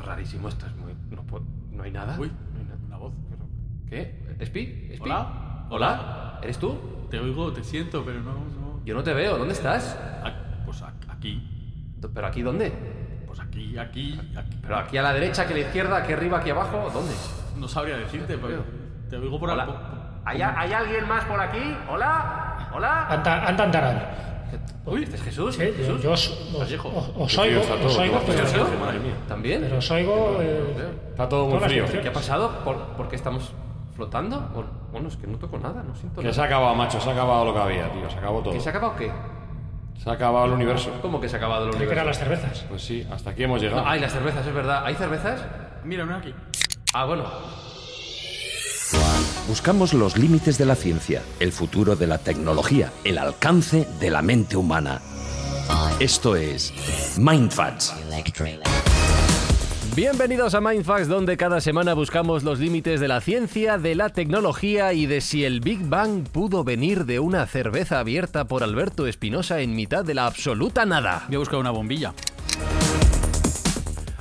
Esto es rarísimo, esto es muy... No, puedo- no hay nada. Uy, No hay nada. una voz. ¿Qué? ¿Espi? ¿Espi? Hola. ¿Hola? ¿Eres tú? Te oigo, te siento, pero no. no. Yo no te veo, ¿dónde estás? Pues a- aquí. ¿Pero aquí dónde? Pues aquí, aquí, aquí. ¿Pero aquí a la derecha, aquí a la izquierda, aquí arriba, aquí abajo? ¿Dónde? No sabría decirte, pero te oigo por Hola. ¿Hay, ¿Hay alguien más por aquí? ¿Hola? ¿Hola? Anda, anda, andarán. Uy, ¿este es Jesús? Sí, yo, ¿Jesús? yo os, os- Vallejo. os- os oigo, os oigo, pero. ¿También? pero os oigo. eh, Está todo muy frío. ¿Qué ha pasado? ¿Por, por qué estamos flotando? Bueno, es que no toco nada, no siento Que nada. se ha acabado, macho, se ha acabado lo que había, tío, se acabó todo. ¿Que se ha acabado qué? Se ha acabado el universo. ¿Cómo que se ha acabado el Creí que eran universo? las cervezas. Pues sí, hasta aquí hemos llegado. No, hay las cervezas, es verdad. ¿Hay cervezas? Mira, mira aquí. Ah, bueno. Buscamos los límites de la ciencia, el futuro de la tecnología, el alcance de la mente humana. Esto es Mindfacts. Bienvenidos a Mindfax, donde cada semana buscamos los límites de la ciencia, de la tecnología y de si el Big Bang pudo venir de una cerveza abierta por Alberto Espinosa en mitad de la absoluta nada. Voy a buscar una bombilla.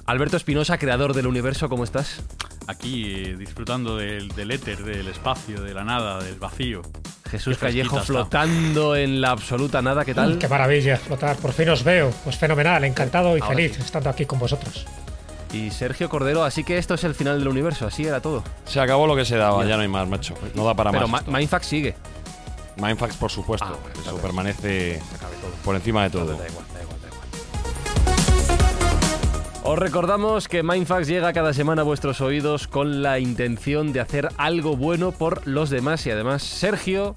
Alberto Espinosa, creador del universo, ¿cómo estás? Aquí, eh, disfrutando del, del éter, del espacio, de la nada, del vacío. Jesús Qué Callejo está. flotando en la absoluta nada, ¿qué tal? Qué maravilla flotar. Por fin os veo. Pues fenomenal, encantado y Ahora feliz sí. estando aquí con vosotros. Y Sergio Cordero, así que esto es el final del universo, así era todo. Se acabó lo que se daba, ya no hay más, macho. No da para Pero más. Ma- Mindfax sigue. Mindfax, por supuesto. Ah, bueno, Eso claro. permanece por encima de todo. Da Os recordamos que Mindfax llega cada semana a vuestros oídos con la intención de hacer algo bueno por los demás y además, Sergio,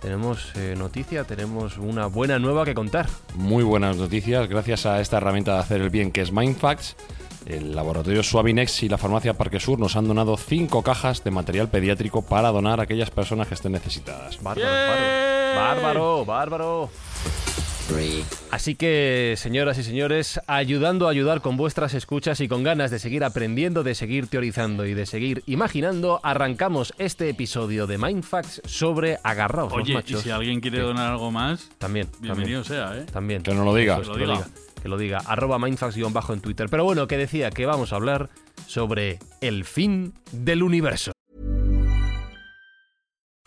tenemos eh, noticia, tenemos una buena nueva que contar. Muy buenas noticias. Gracias a esta herramienta de hacer el bien que es Mindfax, el laboratorio Suavinex y la farmacia Parque Sur nos han donado cinco cajas de material pediátrico para donar a aquellas personas que estén necesitadas. Bárbaro, bárbaro, bárbaro, bárbaro. Así que, señoras y señores, ayudando a ayudar con vuestras escuchas y con ganas de seguir aprendiendo, de seguir teorizando y de seguir imaginando, arrancamos este episodio de Mindfax sobre agarraos los Oye, y si alguien quiere ¿Qué? donar algo más, También, bienvenido sea, ¿eh? también. Que no lo diga. Que lo diga. Que lo diga. Arroba Mindfax-bajo en Twitter. Pero bueno, que decía que vamos a hablar sobre el fin del universo.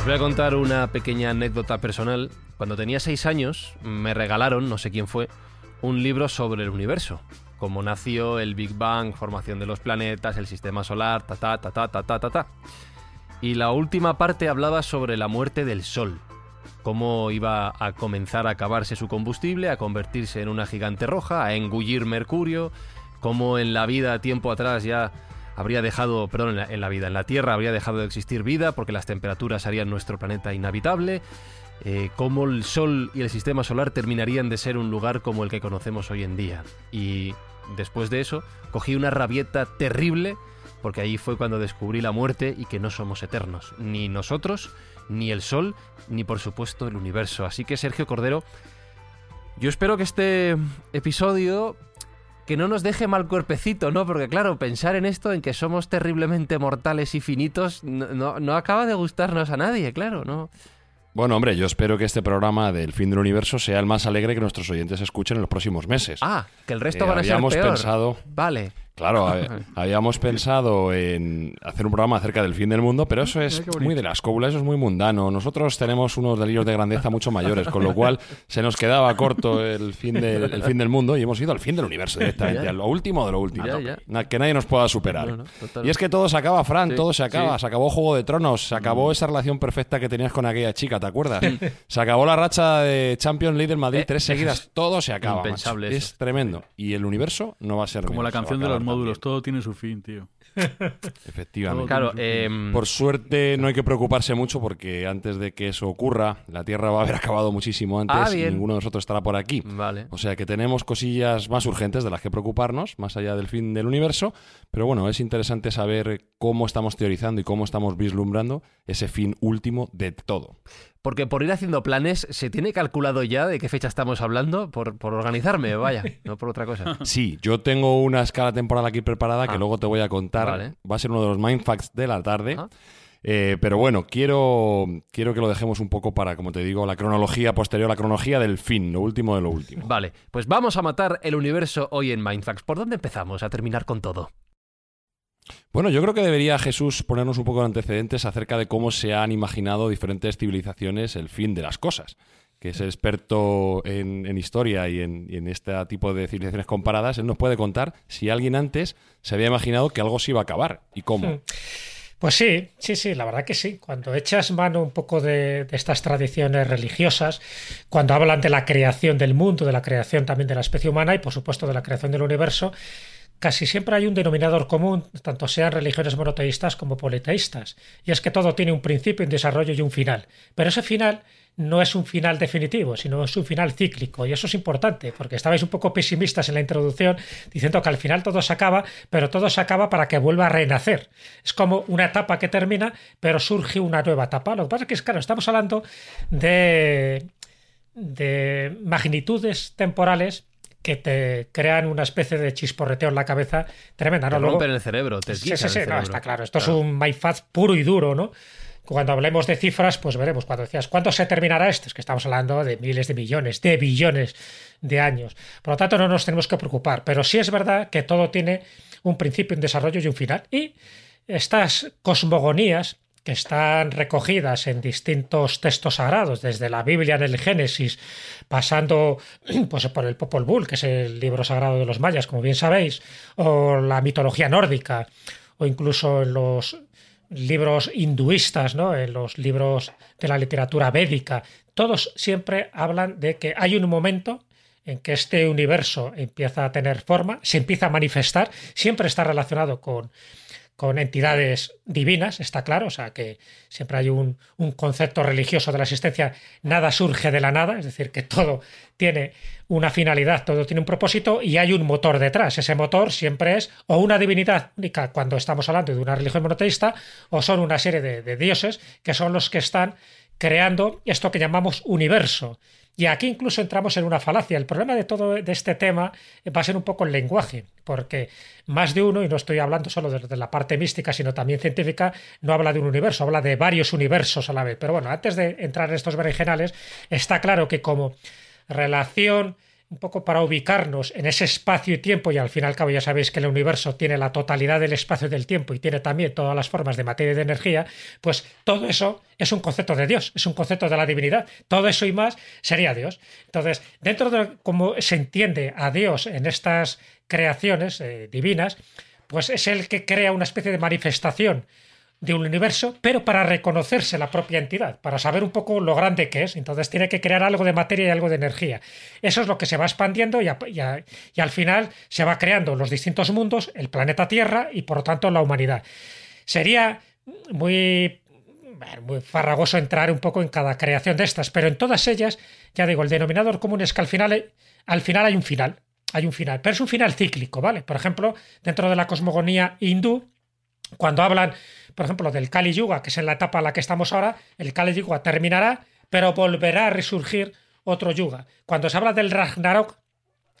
Os voy a contar una pequeña anécdota personal. Cuando tenía seis años, me regalaron, no sé quién fue, un libro sobre el universo. Cómo nació el Big Bang, formación de los planetas, el sistema solar, ta ta ta ta ta ta ta. ta. Y la última parte hablaba sobre la muerte del Sol. Cómo iba a comenzar a acabarse su combustible, a convertirse en una gigante roja, a engullir Mercurio. Cómo en la vida, tiempo atrás, ya habría dejado, perdón, en la, vida, en la Tierra habría dejado de existir vida porque las temperaturas harían nuestro planeta inhabitable, eh, cómo el Sol y el sistema solar terminarían de ser un lugar como el que conocemos hoy en día. Y después de eso, cogí una rabieta terrible porque ahí fue cuando descubrí la muerte y que no somos eternos, ni nosotros, ni el Sol, ni por supuesto el universo. Así que Sergio Cordero, yo espero que este episodio que no nos deje mal cuerpecito, ¿no? Porque claro, pensar en esto, en que somos terriblemente mortales y finitos, no, no- no acaba de gustarnos a nadie, claro, ¿no? Bueno, hombre, yo espero que este programa del fin del universo sea el más alegre que nuestros oyentes escuchen en los próximos meses. Ah, que el resto Eh, van a ser peor. pensado- Vale. Claro, hab- habíamos pensado en hacer un programa acerca del fin del mundo, pero eso es muy de la escóbula, eso es muy mundano. Nosotros tenemos unos delirios de grandeza mucho mayores, con lo cual se nos quedaba corto el fin del, el fin del mundo y hemos ido al fin del universo directamente, a lo último de lo último. Ya, ya. Na- Que nadie nos pueda superar. No, no, total. y es que todo se acaba, Fran, Sí, todo se acaba. sí. Mm. Se acabó Juego de Tronos, se acabó esa relación perfecta que tenías con aquella chica, ¿te acuerdas? Se acabó la racha de Champions League del Madrid, Eh, tres seguidas, es todo se acaba. eso. Es tremendo. Y el universo no va a ser Como la menos, se va a canción de los módulos, todo tiene su fin, tío. Efectivamente. Claro, em, Por suerte no hay que preocuparse mucho porque antes de que eso ocurra, la Tierra va a haber acabado muchísimo antes Ah, y ninguno de nosotros estará por aquí. Vale. O sea que tenemos cosillas más urgentes de las que preocuparnos, más allá del fin del universo, pero bueno, es interesante saber cómo estamos teorizando y cómo estamos vislumbrando ese fin último de todo. Porque por ir haciendo planes, ¿se tiene calculado ya de qué fecha estamos hablando? Por, por organizarme, vaya, no por otra cosa. Sí, yo tengo una escala temporal aquí preparada que Ah. luego te voy a contar. Vale. Va a ser uno de los mindfacts de la tarde. Eh, pero bueno, quiero, quiero que lo dejemos un poco para, como te digo, la cronología posterior, la cronología del fin, lo último de lo último. Vale, pues vamos a matar el universo hoy en Mindfax. ¿Por dónde empezamos a terminar con todo? Bueno, yo creo que debería Jesús ponernos un poco de antecedentes acerca de cómo se han imaginado diferentes civilizaciones el fin de las cosas. Que es experto en, historia y en, este tipo de civilizaciones comparadas, él nos puede contar si alguien antes se había imaginado que algo se iba a acabar y cómo. Pues sí, sí, sí, la verdad que sí. Cuando echas mano un poco de, de estas tradiciones religiosas, cuando hablan de la creación del mundo, de la creación también de la especie humana y por supuesto de la creación del universo, casi siempre hay un denominador común, tanto sean religiones monoteístas como politeístas, y es que todo tiene un principio, un desarrollo y un final. Pero ese final no es un final definitivo, sino es un final cíclico, y eso es importante, porque estabais un poco pesimistas en la introducción, diciendo que al final todo se acaba, pero todo se acaba para que vuelva a renacer. Es como una etapa que termina, pero surge una nueva etapa. Lo que pasa es que, claro, estamos hablando de, de magnitudes temporales que te crean una especie de chisporreteo en la cabeza tremenda. ¿no? Te Luego- rompen el cerebro, te Sí, sí, sí, no, está claro. Esto es un MyFaz puro y duro, ¿no? Cuando hablemos de cifras, pues veremos. Cuando decías, ¿cuándo se terminará esto? Es que estamos hablando de miles de millones, de billones de años. Por lo tanto, no nos tenemos que preocupar. Pero sí es verdad que todo tiene un principio, un desarrollo y un final. Y estas cosmogonías que están recogidas en distintos textos sagrados, desde la Biblia en el Génesis, pasando pues, por el Popol Vuh, que es el libro sagrado de los mayas, como bien sabéis, o la mitología nórdica, o incluso en los libros hinduistas, ¿no? en los libros de la literatura védica, todos siempre hablan de que hay un momento en que este universo empieza a tener forma, se empieza a manifestar, siempre está relacionado con, con entidades divinas, está claro, o sea que siempre hay un, un, concepto religioso de la existencia, nada surge de la nada, es decir, que todo tiene una finalidad, todo tiene un propósito y hay un motor detrás. Ese motor siempre es o una divinidad única cuando estamos hablando de una religión monoteísta, o son una serie de, de dioses que son los que están creando esto que llamamos universo. Y aquí incluso entramos en una falacia. El problema de todo de este tema va a ser un poco el lenguaje, porque más de uno, y no estoy hablando solo de, de, la parte mística, sino también científica, no habla de un universo, habla de varios universos a la vez. Pero bueno, antes de entrar en estos berenjenales, está claro que como relación un poco para ubicarnos en ese espacio y tiempo, y al fin y al cabo ya sabéis que el universo tiene la totalidad del espacio y del tiempo y tiene también todas las formas de materia y de energía, pues todo eso es un concepto de Dios, es un concepto de la divinidad. Todo eso y más sería Dios. Entonces, dentro de cómo se entiende a Dios en estas creaciones eh, divinas, pues es el que crea una especie de manifestación de un universo, pero para reconocerse la propia entidad, para saber un poco lo grande que es. Entonces tiene que crear algo de materia y algo de energía. Eso es lo que se va expandiendo y, al final se va creando los distintos mundos, el planeta Tierra y por lo tanto la humanidad. Sería muy muy farragoso entrar un poco en cada creación de estas, pero en todas ellas, ya digo, el denominador común es que al final, al final hay un final, hay un final, pero es un final cíclico, ¿vale? Por ejemplo, dentro de la cosmogonía hindú, cuando hablan, por ejemplo, del Kali Yuga, que es en la etapa en la que estamos ahora, el Kali Yuga terminará, pero volverá a resurgir otro Yuga. Cuando se habla del Ragnarok,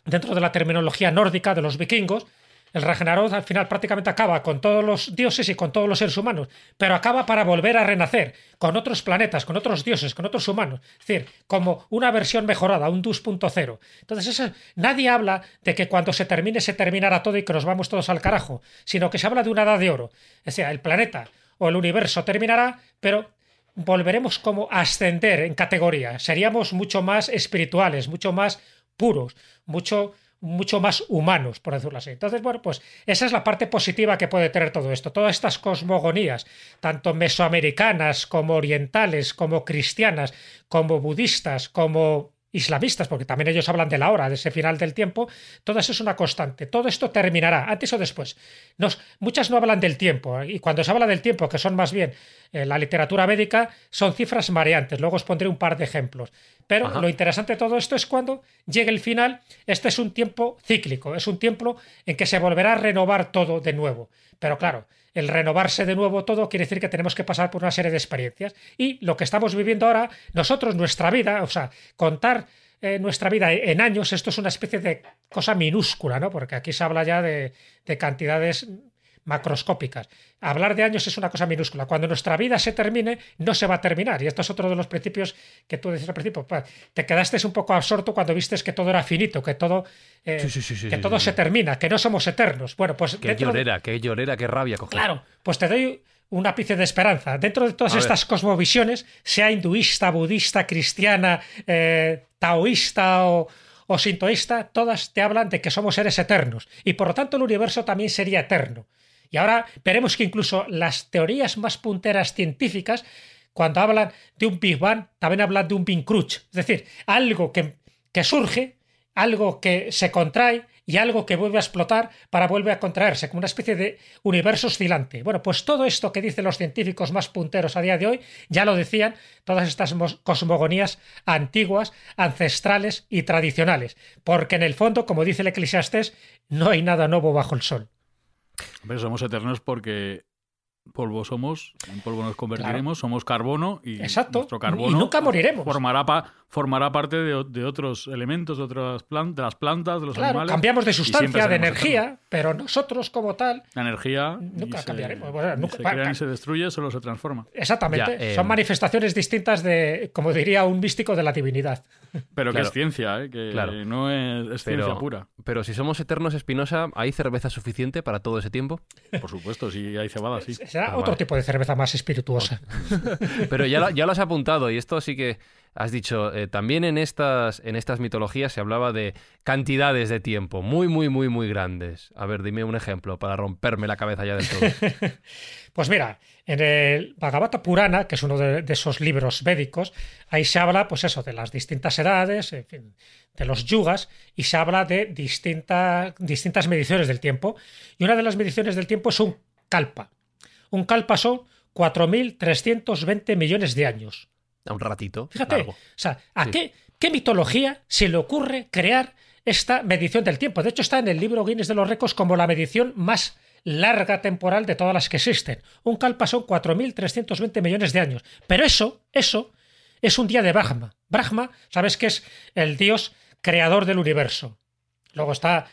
dentro de la terminología nórdica de los vikingos, El Ragnarok al final prácticamente acaba con todos los dioses y con todos los seres humanos, pero acaba para volver a renacer con otros planetas, con otros dioses, con otros humanos. Es decir, como una versión mejorada, un 2.0. Entonces, nadie habla de que cuando se termine se terminará todo y que nos vamos todos al carajo, sino que se habla de una edad de oro. O sea, el planeta o el universo terminará, pero volveremos como a ascender en categoría. Seríamos mucho más espirituales, mucho más puros, mucho mucho más humanos, por decirlo así. Entonces, bueno, pues esa es la parte positiva que puede tener todo esto. Todas estas cosmogonías, tanto mesoamericanas como orientales, como cristianas, como budistas, como islamistas, porque también ellos hablan de la hora, de ese final del tiempo, todo eso es una constante. Todo esto terminará, antes o después. Nos, muchas no hablan del tiempo, y cuando se habla del tiempo, que son más bien eh, la literatura médica, son cifras mareantes. Luego os pondré un par de ejemplos. Pero lo interesante de todo esto es cuando llegue el final, este es un tiempo cíclico, es un tiempo en que se volverá a renovar todo de nuevo. Pero claro, el renovarse de nuevo todo quiere decir que tenemos que pasar por una serie de experiencias. Y lo que estamos viviendo ahora, nosotros, nuestra vida, o sea, contar eh, nuestra vida en años, esto es una especie de cosa minúscula, ¿no? Porque aquí se habla ya de, de cantidades macroscópicas. Hablar de años es una cosa minúscula. Cuando nuestra vida se termine, no se va a terminar. Y esto es otro de los principios que tú decías al principio. Te quedaste un poco absorto cuando vistes que todo era finito, que todo, eh, que todo se termina, que no somos eternos. Bueno, pues. Qué llorera, qué llorera, qué rabia coger. Claro, pues te doy un ápice de esperanza. Dentro de todas estas cosmovisiones, sea hinduista, budista, cristiana, eh, taoísta o, o sintoísta, todas te hablan de que somos seres eternos. Y por lo tanto el universo también sería eterno. Y ahora veremos que incluso las teorías más punteras científicas, cuando hablan de un Big Bang, también hablan de un Big Crunch. Es decir, algo que, que surge, algo que se contrae y algo que vuelve a explotar para volver a contraerse, como una especie de universo oscilante. Bueno, pues todo esto que dicen los científicos más punteros a día de hoy, ya lo decían todas estas cosmogonías antiguas, ancestrales y tradicionales, porque en el fondo, como dice el Eclesiastés, no hay nada nuevo bajo el sol. Pero somos eternos porque polvo somos, en polvo nos convertiremos, somos carbono y nuestro carbono nunca moriremos. Formará, formará parte de, otros elementos, de otras plantas, de las plantas, de los claro, animales. Cambiamos de sustancia, de energía, pero nosotros como tal. La energía nunca cambiaremos. se crea y se destruye, solo se transforma. Exactamente. Son em, manifestaciones distintas de, como diría un místico, de la divinidad. Pero que es ciencia, ¿eh? que no es, ciencia pura. Pero si somos eternos, Espinosa, ¿hay cerveza suficiente para todo ese tiempo? Por supuesto, si hay cebada, sí. Será ah, otro tipo de cerveza más espirituosa. pero ya ya lo has apuntado y esto sí que has dicho, eh, también en estas, en estas mitologías se hablaba de cantidades de tiempo muy, muy, muy, muy grandes. A ver, dime un ejemplo para romperme la cabeza ya del todo. pues mira, en el Bhagavata Purana, que es uno de, esos libros védicos, ahí se habla, pues eso, de las distintas edades, de los yugas, y se habla de distintas distintas mediciones del tiempo. Y una de las mediciones del tiempo es un kalpa. Un kalpa son 4.320 millones de años un ratito. Fíjate, o sea, ¿a qué, qué mitología se le ocurre crear esta medición del tiempo? De hecho, está en el libro Guinness de los Récords como la medición más larga temporal de todas las que existen. Un kalpa son 4.320 millones de años. Pero eso, eso, es un día de Brahma. Brahma, ¿sabes qué es? El dios creador del universo. Luego está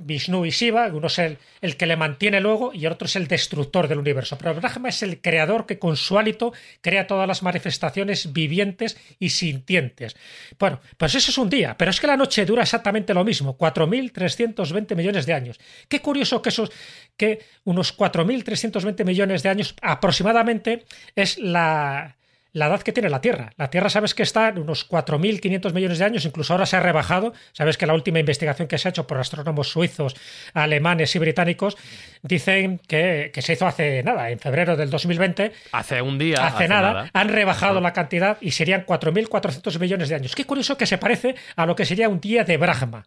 Vishnu y Shiva, uno es el, que le mantiene luego y el otro es el destructor del universo. Pero Brahma es el creador que con su hálito crea todas las manifestaciones vivientes y sintientes. Bueno, pues eso es un día, pero es que la noche dura exactamente lo mismo, 4.320 millones de años. Qué curioso que, esos, que unos 4.320 millones de años aproximadamente es la, la edad que tiene la Tierra. La Tierra sabes que está en unos 4.500 millones de años, incluso ahora se ha rebajado. Sabes que la última investigación que se ha hecho por astrónomos suizos, alemanes y británicos dicen que, se hizo hace nada, en febrero del 2020. Hace un día. Hace, nada, Han rebajado la cantidad y serían 4.400 millones de años. Qué curioso que se parece a lo que sería un día de Brahma.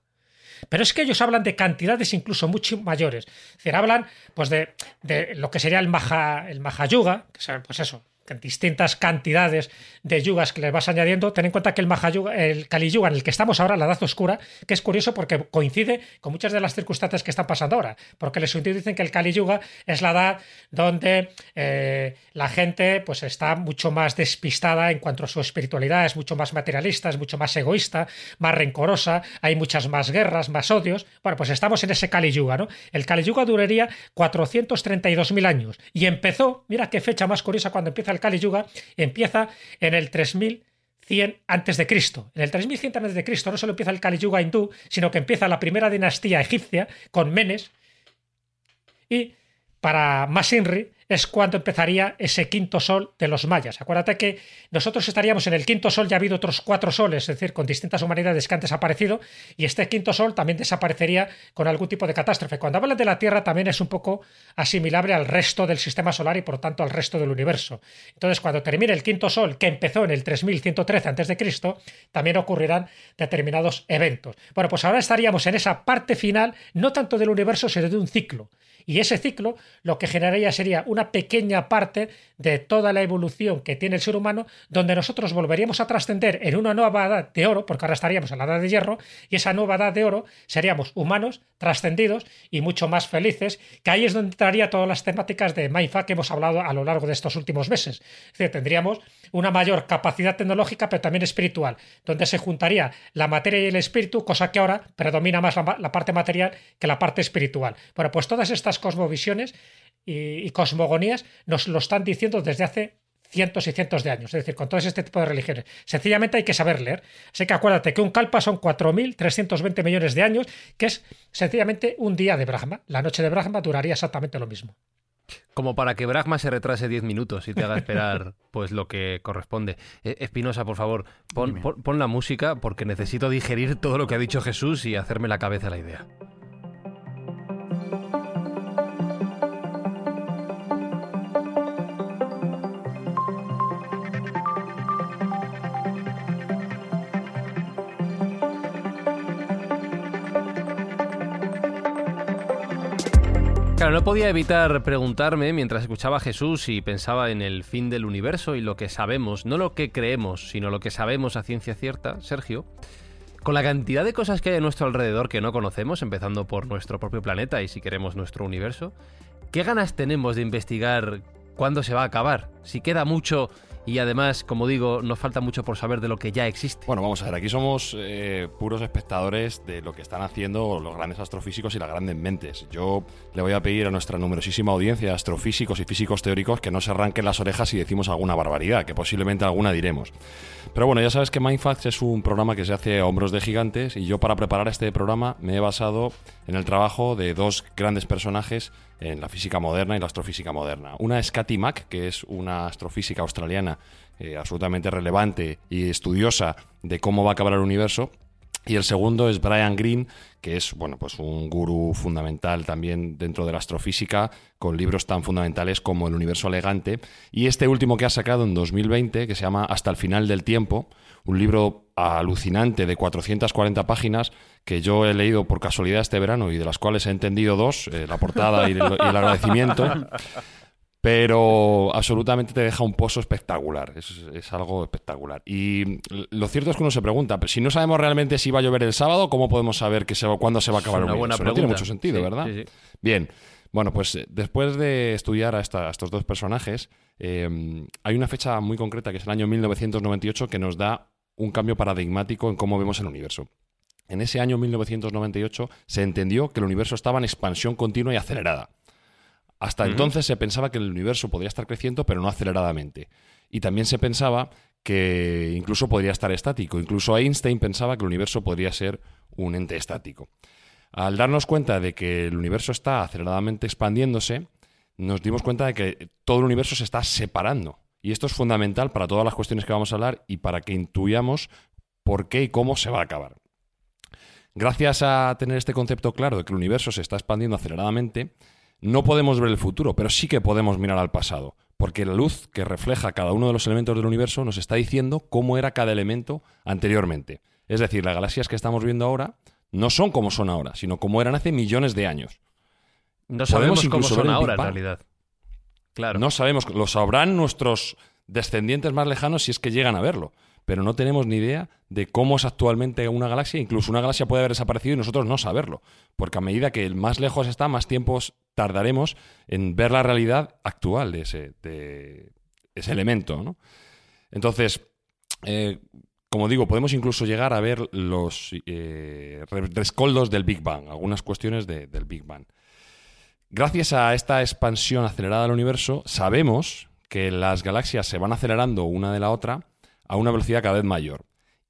Pero es que ellos hablan de cantidades incluso mucho mayores. Es decir, hablan pues de, de lo que sería el Maha, el Mahayuga, que pues eso, distintas cantidades de yugas que le vas añadiendo, ten en cuenta que el, Mahayuga, el Kali Yuga en el que estamos ahora, la edad oscura, que es curioso porque coincide con muchas de las circunstancias que están pasando ahora, porque suyos dicen que el Kali Yuga es la edad donde eh, la gente pues está mucho más despistada en cuanto a su espiritualidad, es mucho más materialista, es mucho más egoísta, más rencorosa, hay muchas más guerras, más odios. Bueno, pues estamos en ese Kali Yuga, ¿no? El Kali Yuga duraría 432.000 años y empezó, mira qué fecha más curiosa cuando empieza el Kali Yuga, empieza en el 3100 antes de Cristo. En el 3100 antes de Cristo no solo empieza el Kali Yuga hindú, sino que empieza la primera dinastía egipcia con Menes y para Masinri es cuando empezaría ese quinto sol de los mayas. Acuérdate que nosotros estaríamos en el quinto sol, ya ha habido otros cuatro soles, es decir, con distintas humanidades que han desaparecido, y este quinto sol también desaparecería con algún tipo de catástrofe. Cuando hablan de la Tierra también es un poco asimilable al resto del sistema solar y por tanto al resto del universo. Entonces, cuando termine el quinto sol, que empezó en el 3113 a.C., también ocurrirán determinados eventos. Bueno, pues ahora estaríamos en esa parte final, no tanto del universo, sino de un ciclo. Y ese ciclo lo que generaría sería una pequeña parte de toda la evolución que tiene el ser humano, donde nosotros volveríamos a trascender en una nueva edad de oro, porque ahora estaríamos en la edad de hierro, y esa nueva edad de oro seríamos humanos, trascendidos y mucho más felices, que ahí es donde entraría todas las temáticas de Mindfuck que hemos hablado a lo largo de estos últimos meses. Es decir, tendríamos una mayor capacidad tecnológica, pero también espiritual, donde se juntaría la materia y el espíritu, cosa que ahora predomina más la, parte material que la parte espiritual. Bueno, pues todas estas cosmovisiones y, cosmogonías nos lo están diciendo desde hace cientos y cientos de años, es decir, con todo este tipo de religiones. Sencillamente hay que saber leer. Así que acuérdate que un kalpa son 4.320 millones de años, que es sencillamente un día de Brahma. La noche de Brahma duraría exactamente lo mismo. Como para que Brahma se retrase 10 minutos y te haga esperar pues lo que corresponde. Eh, Espinosa, por favor, pon, pon la música porque necesito digerir todo lo que ha dicho Jesús y hacerme la cabeza la idea. Claro, no podía evitar preguntarme mientras escuchaba a Jesús y pensaba en el fin del universo y lo que sabemos, no lo que creemos, sino lo que sabemos a ciencia cierta, Sergio. Con la cantidad de cosas que hay a nuestro alrededor que no conocemos, empezando por nuestro propio planeta y si queremos nuestro universo, ¿qué ganas tenemos de investigar cuándo se va a acabar? Si queda mucho y además, como digo, nos falta mucho por saber de lo que ya existe. Bueno, vamos a ver, aquí somos eh, puros espectadores de lo que están haciendo los grandes astrofísicos y las grandes mentes. Yo le voy a pedir a nuestra numerosísima audiencia de astrofísicos y físicos teóricos que no se arranquen las orejas si decimos alguna barbaridad, que posiblemente alguna diremos. Pero bueno, ya sabes que Mindfacts es un programa que se hace a hombros de gigantes y yo para preparar este programa me he basado en el trabajo de dos grandes personajes en la física moderna y la astrofísica moderna. Una es Katy Mack, que es una astrofísica australiana eh, absolutamente relevante y estudiosa de cómo va a acabar el universo. Y el segundo es Brian Greene, que es bueno, pues un gurú fundamental también dentro de la astrofísica, con libros tan fundamentales como El universo elegante. Y este último que ha sacado en 2020, que se llama Hasta el final del tiempo, un libro alucinante de 440 páginas que yo he leído por casualidad este verano y de las cuales he entendido dos, eh, la portada y el, agradecimiento. Pero absolutamente te deja un pozo espectacular, es, algo espectacular. Y lo cierto es que uno se pregunta, si no sabemos realmente si va a llover el sábado, ¿cómo podemos saber que se cuándo se va a acabar el buena No tiene mucho sentido, ¿verdad? Bien, bueno, pues eh, después de estudiar a, estos dos personajes, eh, hay una fecha muy concreta, que es el año 1998, que nos da un cambio paradigmático en cómo vemos el universo. En ese año 1998 se entendió que el universo estaba en expansión continua y acelerada. Hasta entonces se pensaba que el universo podría estar creciendo, pero no aceleradamente. Y también se pensaba que incluso podría estar estático. Incluso Einstein pensaba que el universo podría ser un ente estático. Al darnos cuenta de que el universo está aceleradamente expandiéndose, nos dimos cuenta de que todo el universo se está separando. Y esto es fundamental para todas las cuestiones que vamos a hablar y para que intuyamos por qué y cómo se va a acabar. Gracias a tener este concepto claro de que el universo se está expandiendo aceleradamente, no podemos ver el futuro, pero sí que podemos mirar al pasado, porque la luz que refleja cada uno de los elementos del universo nos está diciendo cómo era cada elemento anteriormente. Es decir, las galaxias que estamos viendo ahora no son como son ahora, sino como eran hace millones de años. No sabemos cómo son ahora en realidad. No sabemos, lo sabrán nuestros descendientes más lejanos si es que llegan a verlo. Pero no tenemos ni idea de cómo es actualmente una galaxia. Incluso una galaxia puede haber desaparecido y nosotros no saberlo. Porque a medida que el más lejos está, más tiempo tardaremos en ver la realidad actual de ese, ese elemento. ¿no? Entonces, eh, como digo, podemos incluso llegar a ver los eh, rescoldos del Big Bang, algunas cuestiones del Big Bang. Gracias a esta expansión acelerada del universo, sabemos que las galaxias se van acelerando una de la otra a una velocidad cada vez mayor.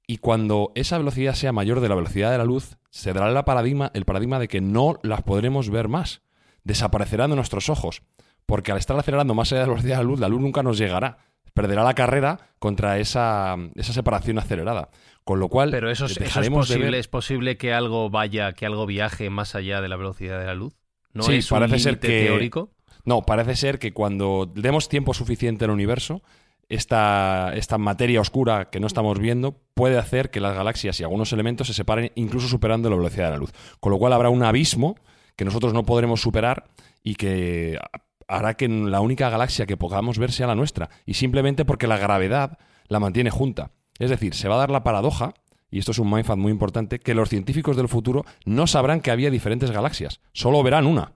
Y cuando esa velocidad sea mayor de la velocidad de la luz, se dará el paradigma, el paradigma de que no las podremos ver más. Desaparecerán de nuestros ojos. Porque al estar acelerando más allá de la velocidad de la luz, la luz nunca nos llegará perderá la carrera contra esa, separación acelerada. Con lo cual, pero eso, es, posible, es posible que algo vaya, que algo viaje más allá de la velocidad de la luz. No es un parece ser que, teórico. No, parece ser que cuando demos tiempo suficiente al universo, esta, esta materia oscura que no estamos viendo puede hacer que las galaxias y algunos elementos se separen incluso superando la velocidad de la luz. Con lo cual habrá un abismo que nosotros no podremos superar y que hará que la única galaxia que podamos ver sea la nuestra, y simplemente porque la gravedad la mantiene junta. Es decir, se va a dar la paradoja, y esto es un mindfuck muy importante, que los científicos del futuro no sabrán que había diferentes galaxias, solo verán una.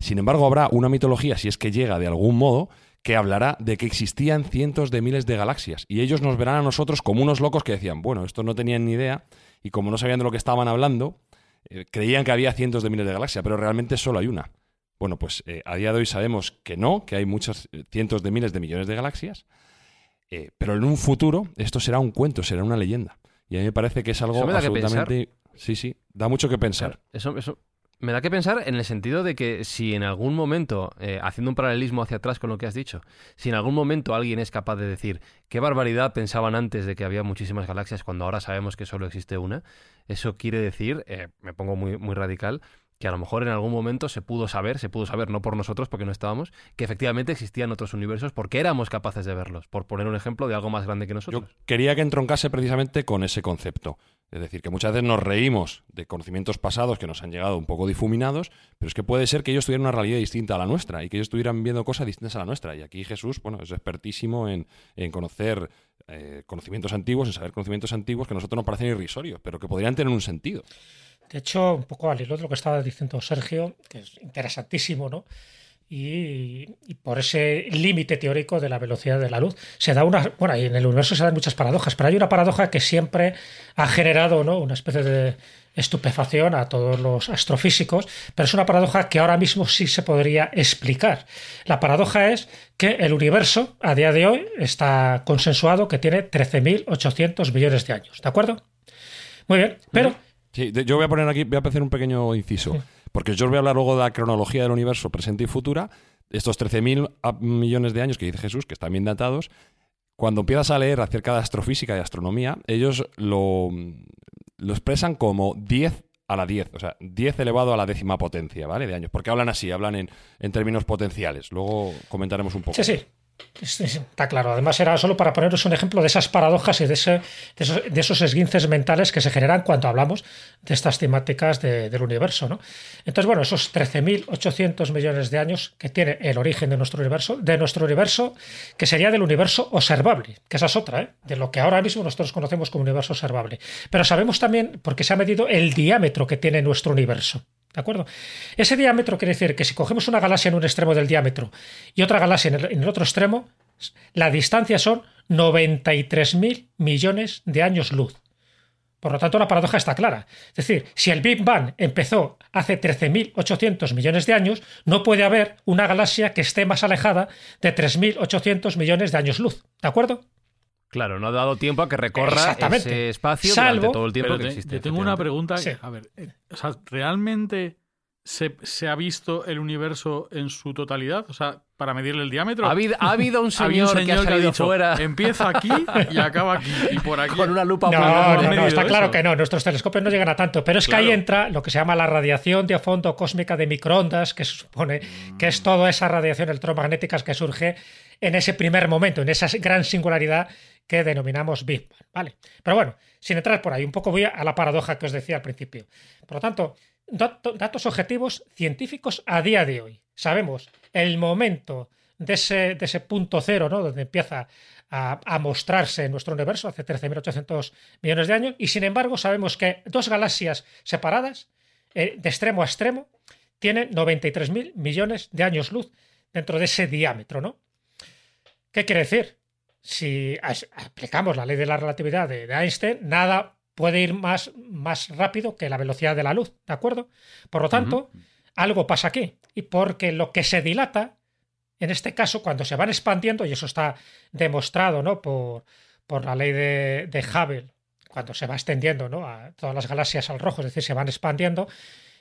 Sin embargo, habrá una mitología, si es que llega de algún modo, que hablará de que existían cientos de miles de galaxias, y ellos nos verán a nosotros como unos locos que decían, bueno, estos no tenían ni idea, y como no sabían de lo que estaban hablando, eh, creían que había cientos de miles de galaxias, pero realmente solo hay una. Bueno, pues eh, a día de hoy sabemos que no, que hay muchos eh, cientos de miles de millones de galaxias, pero en un futuro esto será un cuento, será una leyenda. Y a mí me parece que es algo absolutamente... Sí, sí, da mucho que pensar. Eso, eso me da que pensar en el sentido de que si en algún momento, haciendo un paralelismo hacia atrás con lo que has dicho, si en algún momento alguien es capaz de decir qué barbaridad pensaban antes de que había muchísimas galaxias cuando ahora sabemos que solo existe una, eso quiere decir, me pongo muy, muy radical, que a lo mejor en algún momento se pudo saber, se pudo saber no por nosotros porque no estábamos, que efectivamente existían otros universos porque éramos capaces de verlos, por poner un ejemplo de algo más grande que nosotros. Yo quería que entroncase precisamente con ese concepto. Es decir, que muchas veces nos reímos de conocimientos pasados que nos han llegado un poco difuminados, pero es que puede ser que ellos tuvieran una realidad distinta a la nuestra y que ellos estuvieran viendo cosas distintas a la nuestra. Y aquí Jesús, bueno, es expertísimo en, conocer eh, conocimientos antiguos, en saber conocimientos antiguos que a nosotros nos parecen irrisorios, pero que podrían tener un sentido. De hecho, un poco al hilo de lo que estaba diciendo Sergio, que es interesantísimo, ¿no? Y, por ese límite teórico de la velocidad de la luz se da una bueno en el universo se dan muchas paradojas pero hay una paradoja que siempre ha generado ¿no? una especie de estupefacción a todos los astrofísicos pero es una paradoja que ahora mismo sí se podría explicar la paradoja es que el universo a día de hoy está consensuado que tiene 13.800 millones de años ¿de acuerdo? muy bien pero Sí, yo voy a poner aquí, voy a hacer un pequeño inciso, porque yo os voy a hablar luego de la cronología del universo presente y futura, estos 13.000 millones de años que dice Jesús, que están bien datados, cuando empiezas a leer acerca de astrofísica y astronomía, ellos lo, lo expresan como 10 a la 10, o sea, 10 elevado a la décima potencia, ¿vale? De años, porque hablan así, hablan en, en términos potenciales. Luego comentaremos un poco. Sí, sí. Está claro. Además, era solo para poneros un ejemplo de esas paradojas y de, esos, esguinces mentales que se generan cuando hablamos de estas temáticas del universo. ¿no? Entonces, bueno, esos 13.800 millones de años que tiene el origen de nuestro universo, de nuestro universo, que sería del universo observable, que esa es otra, ¿eh? de lo que ahora mismo nosotros conocemos como universo observable. Pero sabemos también, porque se ha medido el diámetro que tiene nuestro universo. ¿De acuerdo? Ese diámetro quiere decir que si cogemos una galaxia en un extremo del diámetro y otra galaxia en el, otro extremo, la distancia son 93.000 millones de años luz. Por lo tanto, la paradoja está clara. Es decir, si el Big Bang empezó hace 13.800 millones de años, no puede haber una galaxia que esté más alejada de 3.800 millones de años luz. ¿De acuerdo? Claro, no ha dado tiempo a que recorra ese espacio durante todo el tiempo que existe. tengo una pregunta. A ver, eh, ¿realmente se, ha visto el universo en su totalidad? O sea, para medirle el diámetro. Ha habido, un señor, que ha salido fuera. Empieza aquí y acaba aquí. Y por aquí. Con una lupa. No, no, no, está claro que no. Nuestros telescopios no llegan a tanto. Pero es que ahí entra lo que se llama la radiación de fondo cósmica de microondas, que se supone que es toda esa radiación electromagnética que surge en ese primer momento, en esa gran singularidad que denominamos Big Bang. ¿vale? Pero bueno, sin entrar por ahí, un poco voy a la paradoja que os decía al principio. Por lo tanto, datos objetivos científicos a día de hoy. Sabemos el momento de ese, de ese punto cero, ¿no? donde empieza a, mostrarse nuestro universo hace 13.800 millones de años, y sin embargo sabemos que dos galaxias separadas, eh, de extremo a extremo, tienen 93.000 millones de años luz dentro de ese diámetro. ¿no? ¿Qué quiere decir? Si aplicamos la ley de la relatividad de, Einstein, nada puede ir más, más rápido que la velocidad de la luz, ¿de acuerdo? Por lo tanto, algo pasa aquí. Y porque lo que se dilata en este caso, cuando se van expandiendo, y eso está demostrado ¿no? por, por la ley de, de, Hubble, cuando se va extendiendo ¿no? a todas las galaxias al rojo, es decir, se van expandiendo,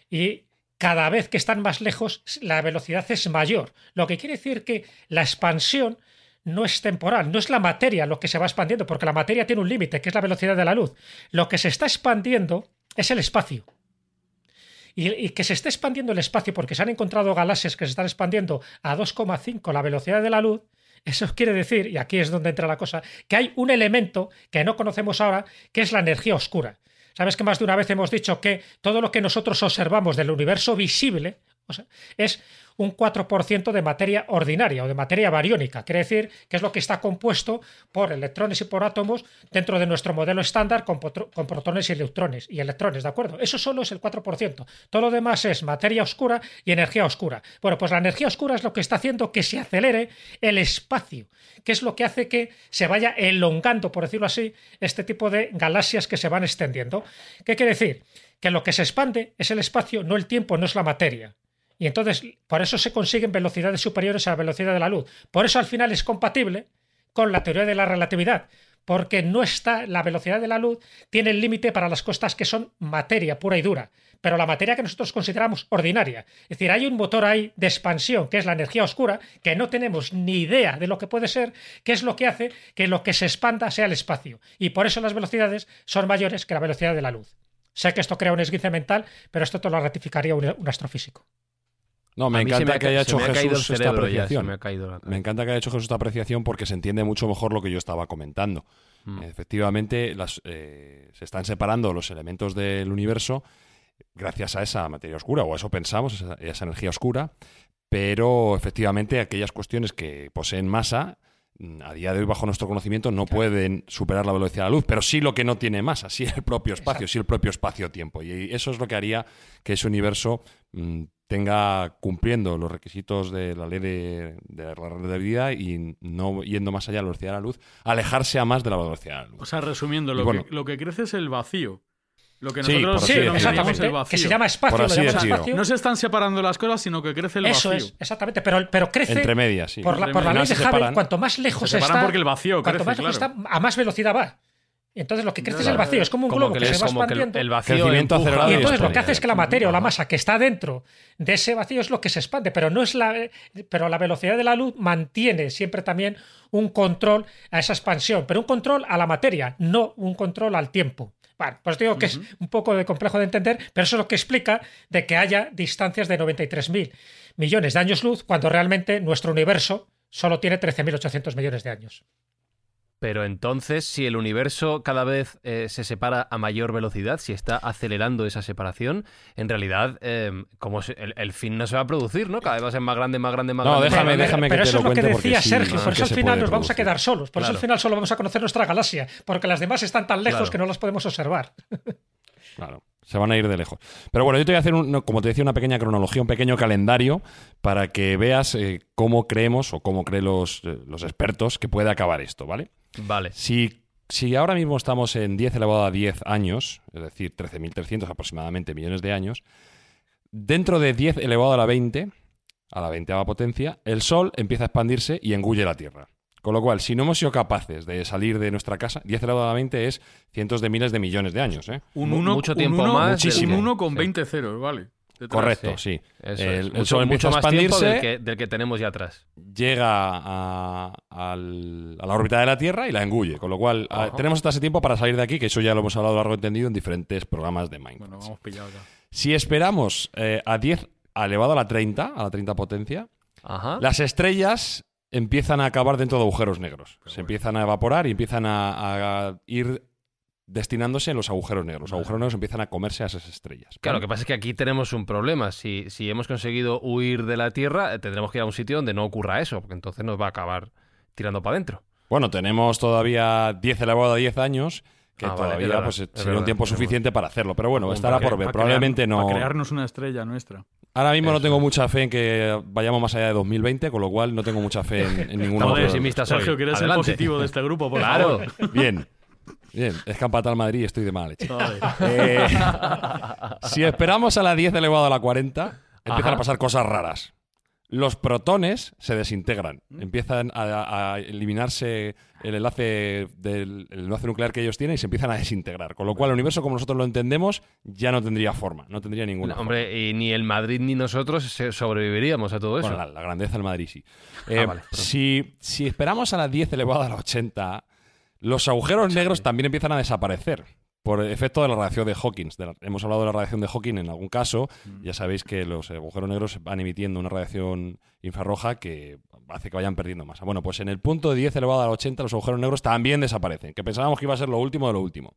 y cada vez que están más lejos, la velocidad es mayor. Lo que quiere decir que la expansión no es temporal, no es la materia lo que se va expandiendo, porque la materia tiene un límite, que es la velocidad de la luz. Lo que se está expandiendo es el espacio y, que se esté expandiendo el espacio porque se han encontrado galaxias que se están expandiendo a 2,5 la velocidad de la luz, eso quiere decir, y aquí es donde entra la cosa, que hay un elemento que no conocemos ahora, que es la energía oscura. Sabes que más de una vez hemos dicho que todo lo que nosotros observamos del universo visible es un 4% de materia ordinaria o de materia bariónica. Quiere decir que es lo que está compuesto por electrones y por átomos dentro de nuestro modelo estándar con, protones y electrones, y electrones, ¿de acuerdo? Eso solo es el 4%. Todo lo demás es materia oscura y energía oscura. Bueno, pues la energía oscura es lo que está haciendo que se acelere el espacio, que es lo que hace que se vaya elongando, por decirlo así, este tipo de galaxias que se van extendiendo. ¿Qué quiere decir? Que lo que se expande es el espacio, no el tiempo, no es la materia. Y entonces, por eso se consiguen velocidades superiores a la velocidad de la luz. Por eso al final es compatible con la teoría de la relatividad, porque no está la velocidad de la luz tiene el límite para las cosas que son materia pura y dura, pero la materia que nosotros consideramos ordinaria. Es decir, hay un motor ahí de expansión, que es la energía oscura, que no tenemos ni idea de lo que puede ser, que es lo que hace que lo que se expanda sea el espacio. Y por eso las velocidades son mayores que la velocidad de la luz. Sé que esto crea un esguince mental, pero esto te lo ratificaría un astrofísico. No, me encanta que haya hecho Jesús esta apreciación. me, encanta que haya hecho Jesús esta apreciación porque se entiende mucho mejor lo que yo estaba comentando. Mm. Efectivamente, las, eh, se están separando los elementos del universo gracias a esa materia oscura, o eso pensamos, esa, esa energía oscura, pero efectivamente aquellas cuestiones que poseen masa a día de hoy, bajo nuestro conocimiento, no pueden superar la velocidad de la luz, pero sí lo que no tiene masa, sí el propio espacio, sí el propio espacio-tiempo. Y eso es lo que haría que ese universo mm, tenga cumpliendo los requisitos de la ley de, la relatividad y no yendo más allá de la velocidad de la luz, alejarse a más de la velocidad de la luz. O sea, resumiendo, lo, que, lo que crece es el vacío. Lo que nosotros sí, exactamente, el vacío. que se llama espacio, espacio. No se están separando las cosas, sino que crece el vacío. Eso es, exactamente, pero, pero crece entre medias, sí. Por la, por la ley de Hubble, cuanto más lejos se está, porque el vacío cuanto más lejos está, a más velocidad va. Entonces lo que crece es el vacío, es como un globo que, se va expandiendo. El, vacío y entonces lo que hace es que la materia o la masa que está dentro de ese vacío es lo que se expande, pero no es la pero la velocidad de la luz mantiene siempre también un control a esa expansión, pero un control a la materia, no un control al tiempo. Bueno, pues digo que es un poco de complejo de entender, pero eso es lo que explica de que haya distancias de 93.000 millones de años luz cuando realmente nuestro universo solo tiene 13.800 millones de años. Pero entonces, si el universo cada vez eh, se separa a mayor velocidad, si está acelerando esa separación, en realidad, em, como el, fin no se va a producir, ¿no? Cada vez va a ser más grande, más grande, más grande. No, déjame, déjame pero que eso te lo, es lo que decía Sergio, por eso al final nos vamos a quedar solos, por eso al final solo vamos a conocer nuestra galaxia, porque las demás están tan lejos que no las podemos observar. Claro. Se van a ir de lejos. Pero bueno, yo te voy a hacer, un, como te decía, una pequeña cronología, un pequeño calendario para que veas eh, cómo creemos o cómo creen los, eh, los expertos que puede acabar esto, ¿vale? Vale. Si, si ahora mismo estamos en 10 elevado a 10 años, es decir, 13.300 aproximadamente millones de años, dentro de 10 elevado a la 20, a la 20 potencia, el Sol empieza a expandirse y engulle la Tierra. Con lo cual, si no hemos sido capaces de salir de nuestra casa, 10 elevado a la 20 es cientos de miles de millones de años. ¿eh? Un uno, mucho tiempo más. Muchísimo. Un 1 con 20 ceros, vale. Correcto, sí. El, sol empieza a expandirse. Del que, tenemos ya atrás. Llega a, la órbita de la Tierra y la engulle. Con lo cual, tenemos hasta ese tiempo para salir de aquí, que eso ya lo hemos hablado largo entendido en diferentes programas de Minecraft. Bueno, vamos pillado ya. Si esperamos eh, a 10 elevado a la 30, a la 30 potencia, las estrellas empiezan a acabar dentro de agujeros negros. Se empiezan a evaporar y empiezan a ir destinándose en los agujeros negros. Los agujeros negros empiezan a comerse a esas estrellas. Claro, lo que pasa es que aquí tenemos un problema. Si, si hemos conseguido huir de la Tierra, eh, tendremos que ir a un sitio donde no ocurra eso, porque entonces nos va a acabar tirando para adentro. Bueno, tenemos todavía 10 elevado a 10 años que ah, todavía pues, sería un tiempo suficiente para hacerlo. Pero bueno, estará por ver. Probablemente no. Para crearnos una estrella nuestra. Ahora mismo no tengo mucha fe en que vayamos más allá de 2020, con lo cual no tengo mucha fe en, en ninguno de los Sergio, ¿quieres ser positivo de este grupo? Por claro. Bien. Bien, es campata al Madrid y estoy de mala leche. Eh, si esperamos a la 10 elevado a la 40, empiezan a pasar cosas raras los protones se desintegran. Mm. Empiezan a, eliminarse el enlace, del, enlace nuclear que ellos tienen y se empiezan a desintegrar. Con lo cual, el universo, como nosotros lo entendemos, ya no tendría forma. No tendría ninguna Hombre, y ni el Madrid ni nosotros sobreviviríamos a todo eso. Bueno, la, grandeza del Madrid sí. Ah, eh, si, si esperamos a las 10 elevado a la 80, los agujeros negros también empiezan a desaparecer por efecto de la radiación de Hawking. hemos hablado de la radiación de Hawking en algún caso. Mm. Ya sabéis que los agujeros negros van emitiendo una radiación infrarroja que hace que vayan perdiendo masa. Bueno, pues en el punto de 10 elevado a 80 los agujeros negros también desaparecen, que pensábamos que iba a ser lo último de lo último.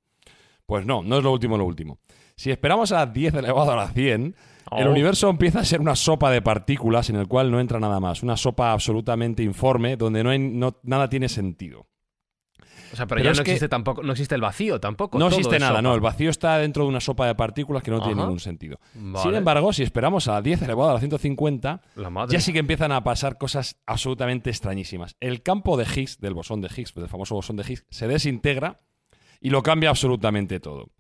Pues no, no es lo último de lo último. Si esperamos a 10 elevado a la 100, el universo empieza a ser una sopa de partículas en el cual no entra nada más. Una sopa absolutamente informe donde no, hay, no nada tiene sentido. O sea, pero, ya no existe tampoco, no existe el vacío tampoco. No existe nada, no. El vacío está dentro de una sopa de partículas que no tiene ningún sentido. Sin embargo, si esperamos a la 10 elevado a la 150, ya sí que empiezan a pasar cosas absolutamente extrañísimas. El campo de Higgs, del bosón de Higgs, del famoso bosón de Higgs, se desintegra y lo cambia absolutamente todo.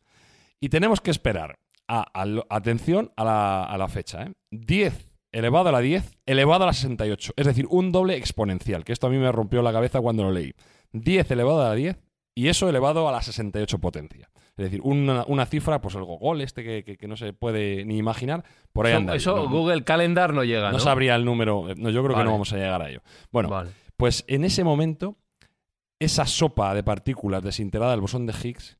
Y tenemos que esperar. A, atención a la, a la fecha. ¿eh? 10 elevado a la 10 elevado a la 68. Es decir, un doble exponencial, que esto a mí me rompió la cabeza cuando lo leí. 10 elevado a la 10 y eso elevado a la 68 potencia. Es decir, una, cifra, pues el Google este que, no se puede ni imaginar, por ahí eso, anda. Eso Google Calendar no llega, ¿no? sabría el número, no, yo creo que no vamos a llegar a ello. Bueno, pues en ese momento, esa sopa de partículas desintegrada del bosón de Higgs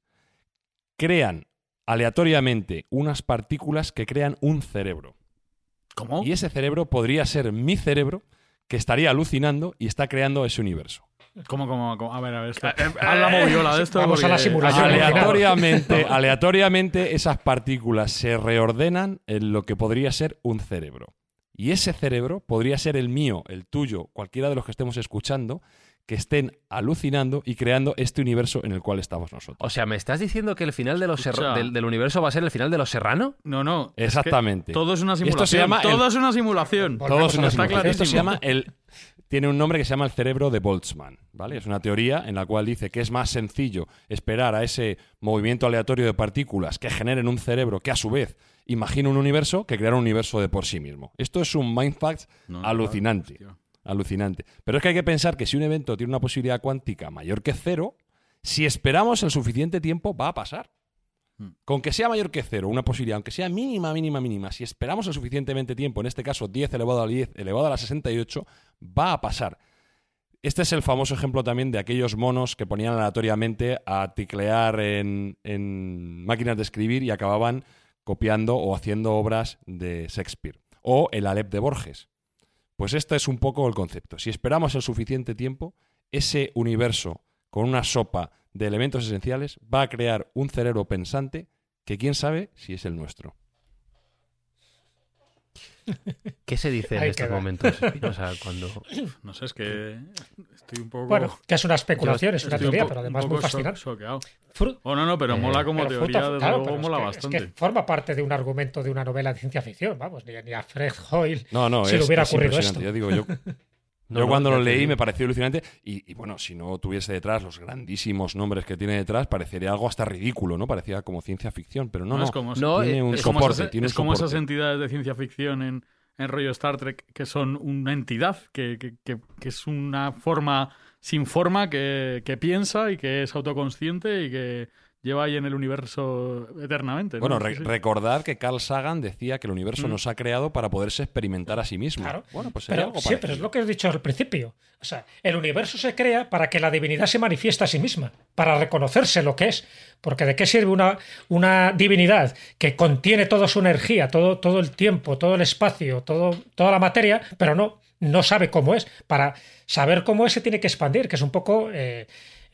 crean aleatoriamente unas partículas que crean un cerebro. ¿Cómo? Y ese cerebro podría ser mi cerebro que estaría alucinando y está creando ese universo. ¿Cómo, cómo, A ver, a ver. Esto. Haz la moviola de esto. Vamos a la simulación. Aleatoriamente, aleatoriamente, esas partículas se reordenan en lo que podría ser un cerebro. Y ese cerebro podría ser el mío, el tuyo, cualquiera de los que estemos escuchando, que estén alucinando y creando este universo en el cual estamos nosotros. O sea, ¿me estás diciendo que el final de los del, universo va a ser el final de los Serrano? No, no. Exactamente. todo es una simulación. Esto se llama todo es una simulación. Todo es una simulación. Esto se llama el tiene un nombre que se llama el cerebro de Boltzmann, ¿vale? Es una teoría en la cual dice que es más sencillo esperar a ese movimiento aleatorio de partículas que generen un cerebro que a su vez imagina un universo que crear un universo de por sí mismo. Esto es un mindfact alucinante. alucinante. Pero es que hay que pensar que si un evento tiene una posibilidad cuántica mayor que cero, si esperamos el suficiente tiempo, va a pasar. Hmm. Con que sea mayor que cero, una posibilidad, aunque sea mínima, mínima, mínima, si esperamos el suficientemente tiempo, en este caso 10 elevado a 10 elevado a la 68, va a pasar. Este es el famoso ejemplo también de aquellos monos que ponían aleatoriamente a ticlear en, en máquinas de escribir y acababan copiando o haciendo obras de Shakespeare. O el Alep de Borges. Pues este es un poco el concepto. Si esperamos el suficiente tiempo, ese universo con una sopa de elementos esenciales va a crear un cerebro pensante que quién sabe si es el nuestro. ¿Qué se dice en estos momentos? O sea, cuando... No sé, es que estoy un poco... Bueno, que es una especulación, es una teoría, pero además muy fascinante. Oh, no, no, pero mola como teoría, desde luego mola bastante. Es que forma parte de un argumento de una novela de ciencia ficción, vamos, ni, a Fred Hoyle no, no, si le hubiera ocurrido esto. Ya digo, yo yo cuando lo leí me pareció alucinante y, bueno, si no tuviese detrás los grandísimos nombres que tiene detrás, parecería algo hasta ridículo, ¿no? Parecía como ciencia ficción, pero no, no, es como, tiene un soporte. es como esas entidades de ciencia ficción en, en rollo Star Trek que son una entidad, que, que, que, es una forma sin forma que, que piensa y que es autoconsciente y que lleva ahí en el universo eternamente. Bueno, recordad que Carl Sagan decía que el universo mm. nos ha creado para poderse experimentar a sí mismo. Claro. Bueno, pues pero, sí, pero es lo que he dicho al principio. O sea, el universo se crea para que la divinidad se manifieste a sí misma, para reconocerse lo que es. Porque ¿de qué sirve una, una divinidad que contiene toda su energía, todo, todo el tiempo, todo el espacio, todo, toda la materia, pero no, no sabe cómo es? Para saber cómo es se tiene que expandir, que es un poco... Eh,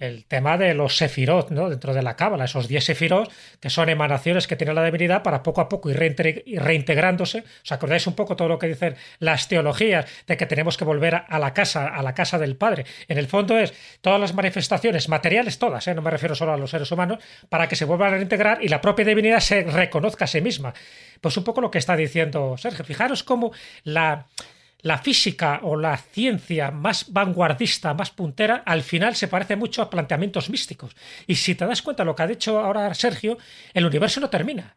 el tema de los sefirot, ¿no? Dentro de la cábala, esos 10 sefirot que son emanaciones que tiene la divinidad para poco a poco ir reintegrándose. ¿Os acordáis un poco todo lo que dicen las teologías de que tenemos que volver a la casa, a la casa del Padre? En el fondo es todas las manifestaciones materiales, todas, ¿eh? no me refiero solo a los seres humanos, para que se vuelvan a reintegrar y la propia divinidad se reconozca a sí misma. Pues un poco lo que está diciendo Sergio. Fijaros cómo la la física o la ciencia más vanguardista, más puntera, al final se parece mucho a planteamientos místicos. Y si te das cuenta de lo que ha dicho ahora Sergio, el universo no termina.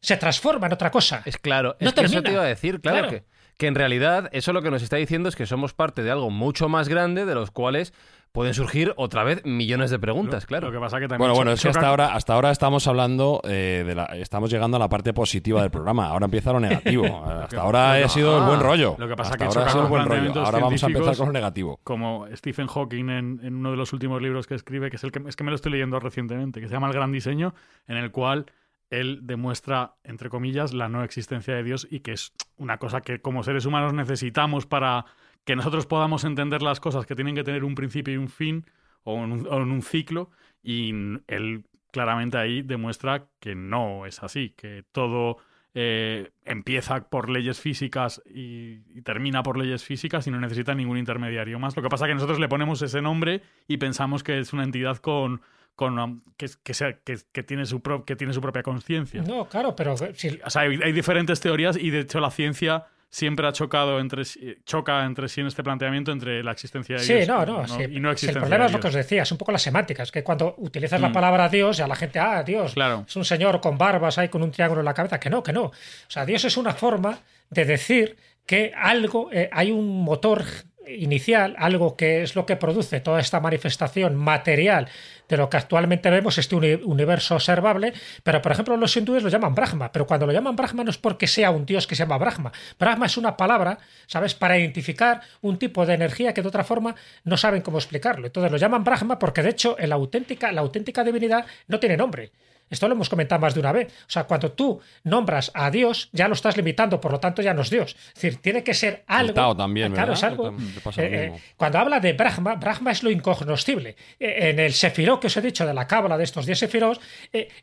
Se transforma en otra cosa. Es claro, no es que eso te iba a decir, claro, Que, que en realidad eso lo que nos está diciendo es que somos parte de algo mucho más grande de los cuales pueden surgir otra vez millones de preguntas, claro. Lo que pasa que también bueno, bueno, es que hasta ahora, hasta ahora estamos hablando eh, de la, estamos llegando a la parte positiva del programa. Ahora empieza lo negativo. hasta ahora ha sido el buen rollo. Lo que pasa que ahora ha sido el buen rollo. Ahora vamos a empezar con lo negativo. Como Stephen Hawking en, en, uno de los últimos libros que escribe, que es el que es que me lo estoy leyendo recientemente, que se llama El Gran Diseño, en el cual él demuestra, entre comillas, la no existencia de Dios y que es una cosa que como seres humanos necesitamos para que nosotros podamos entender las cosas que tienen que tener un principio y un fin, o en un, ciclo, y él claramente ahí demuestra que no es así, que todo eh, empieza por leyes físicas y, termina por leyes físicas y no necesita ningún intermediario más. Lo que pasa es que nosotros le ponemos ese nombre y pensamos que es una entidad con, con um, que, que, que, tiene su que tiene su propia conciencia. No, claro, pero hay, diferentes teorías y de hecho la ciencia siempre ha chocado entre choca entre sí en este planteamiento entre la existencia de sí, Dios no, no, y no existencia El problema es lo que os decía, es un poco la semántica, es que cuando utilizas la mm. palabra Dios, a la gente, ah, Dios, es un señor con barbas ahí con un triángulo en la cabeza, que no, que no. O sea, Dios es una forma de decir que algo, eh, hay un motor inicial, algo que es lo que produce toda esta manifestación material de lo que actualmente vemos, este universo observable, pero por ejemplo los hindúes lo llaman Brahma, pero cuando lo llaman Brahma no es porque sea un dios que se llama Brahma. Brahma es una palabra, ¿sabes?, para identificar un tipo de energía que de otra forma no saben cómo explicarlo. Entonces lo llaman Brahma porque de hecho la auténtica, la auténtica divinidad no tiene nombre. Esto lo hemos comentado más de una vez. O sea, cuando tú nombras a Dios, ya lo estás limitando, por lo tanto ya no es Dios. Es decir, tiene que ser algo. también, claro, es algo. Eh, eh, cuando habla de Brahma, Brahma es lo incognoscible. Eh, en el Sefirot que os he dicho de la cábala de estos 10 Sefirot,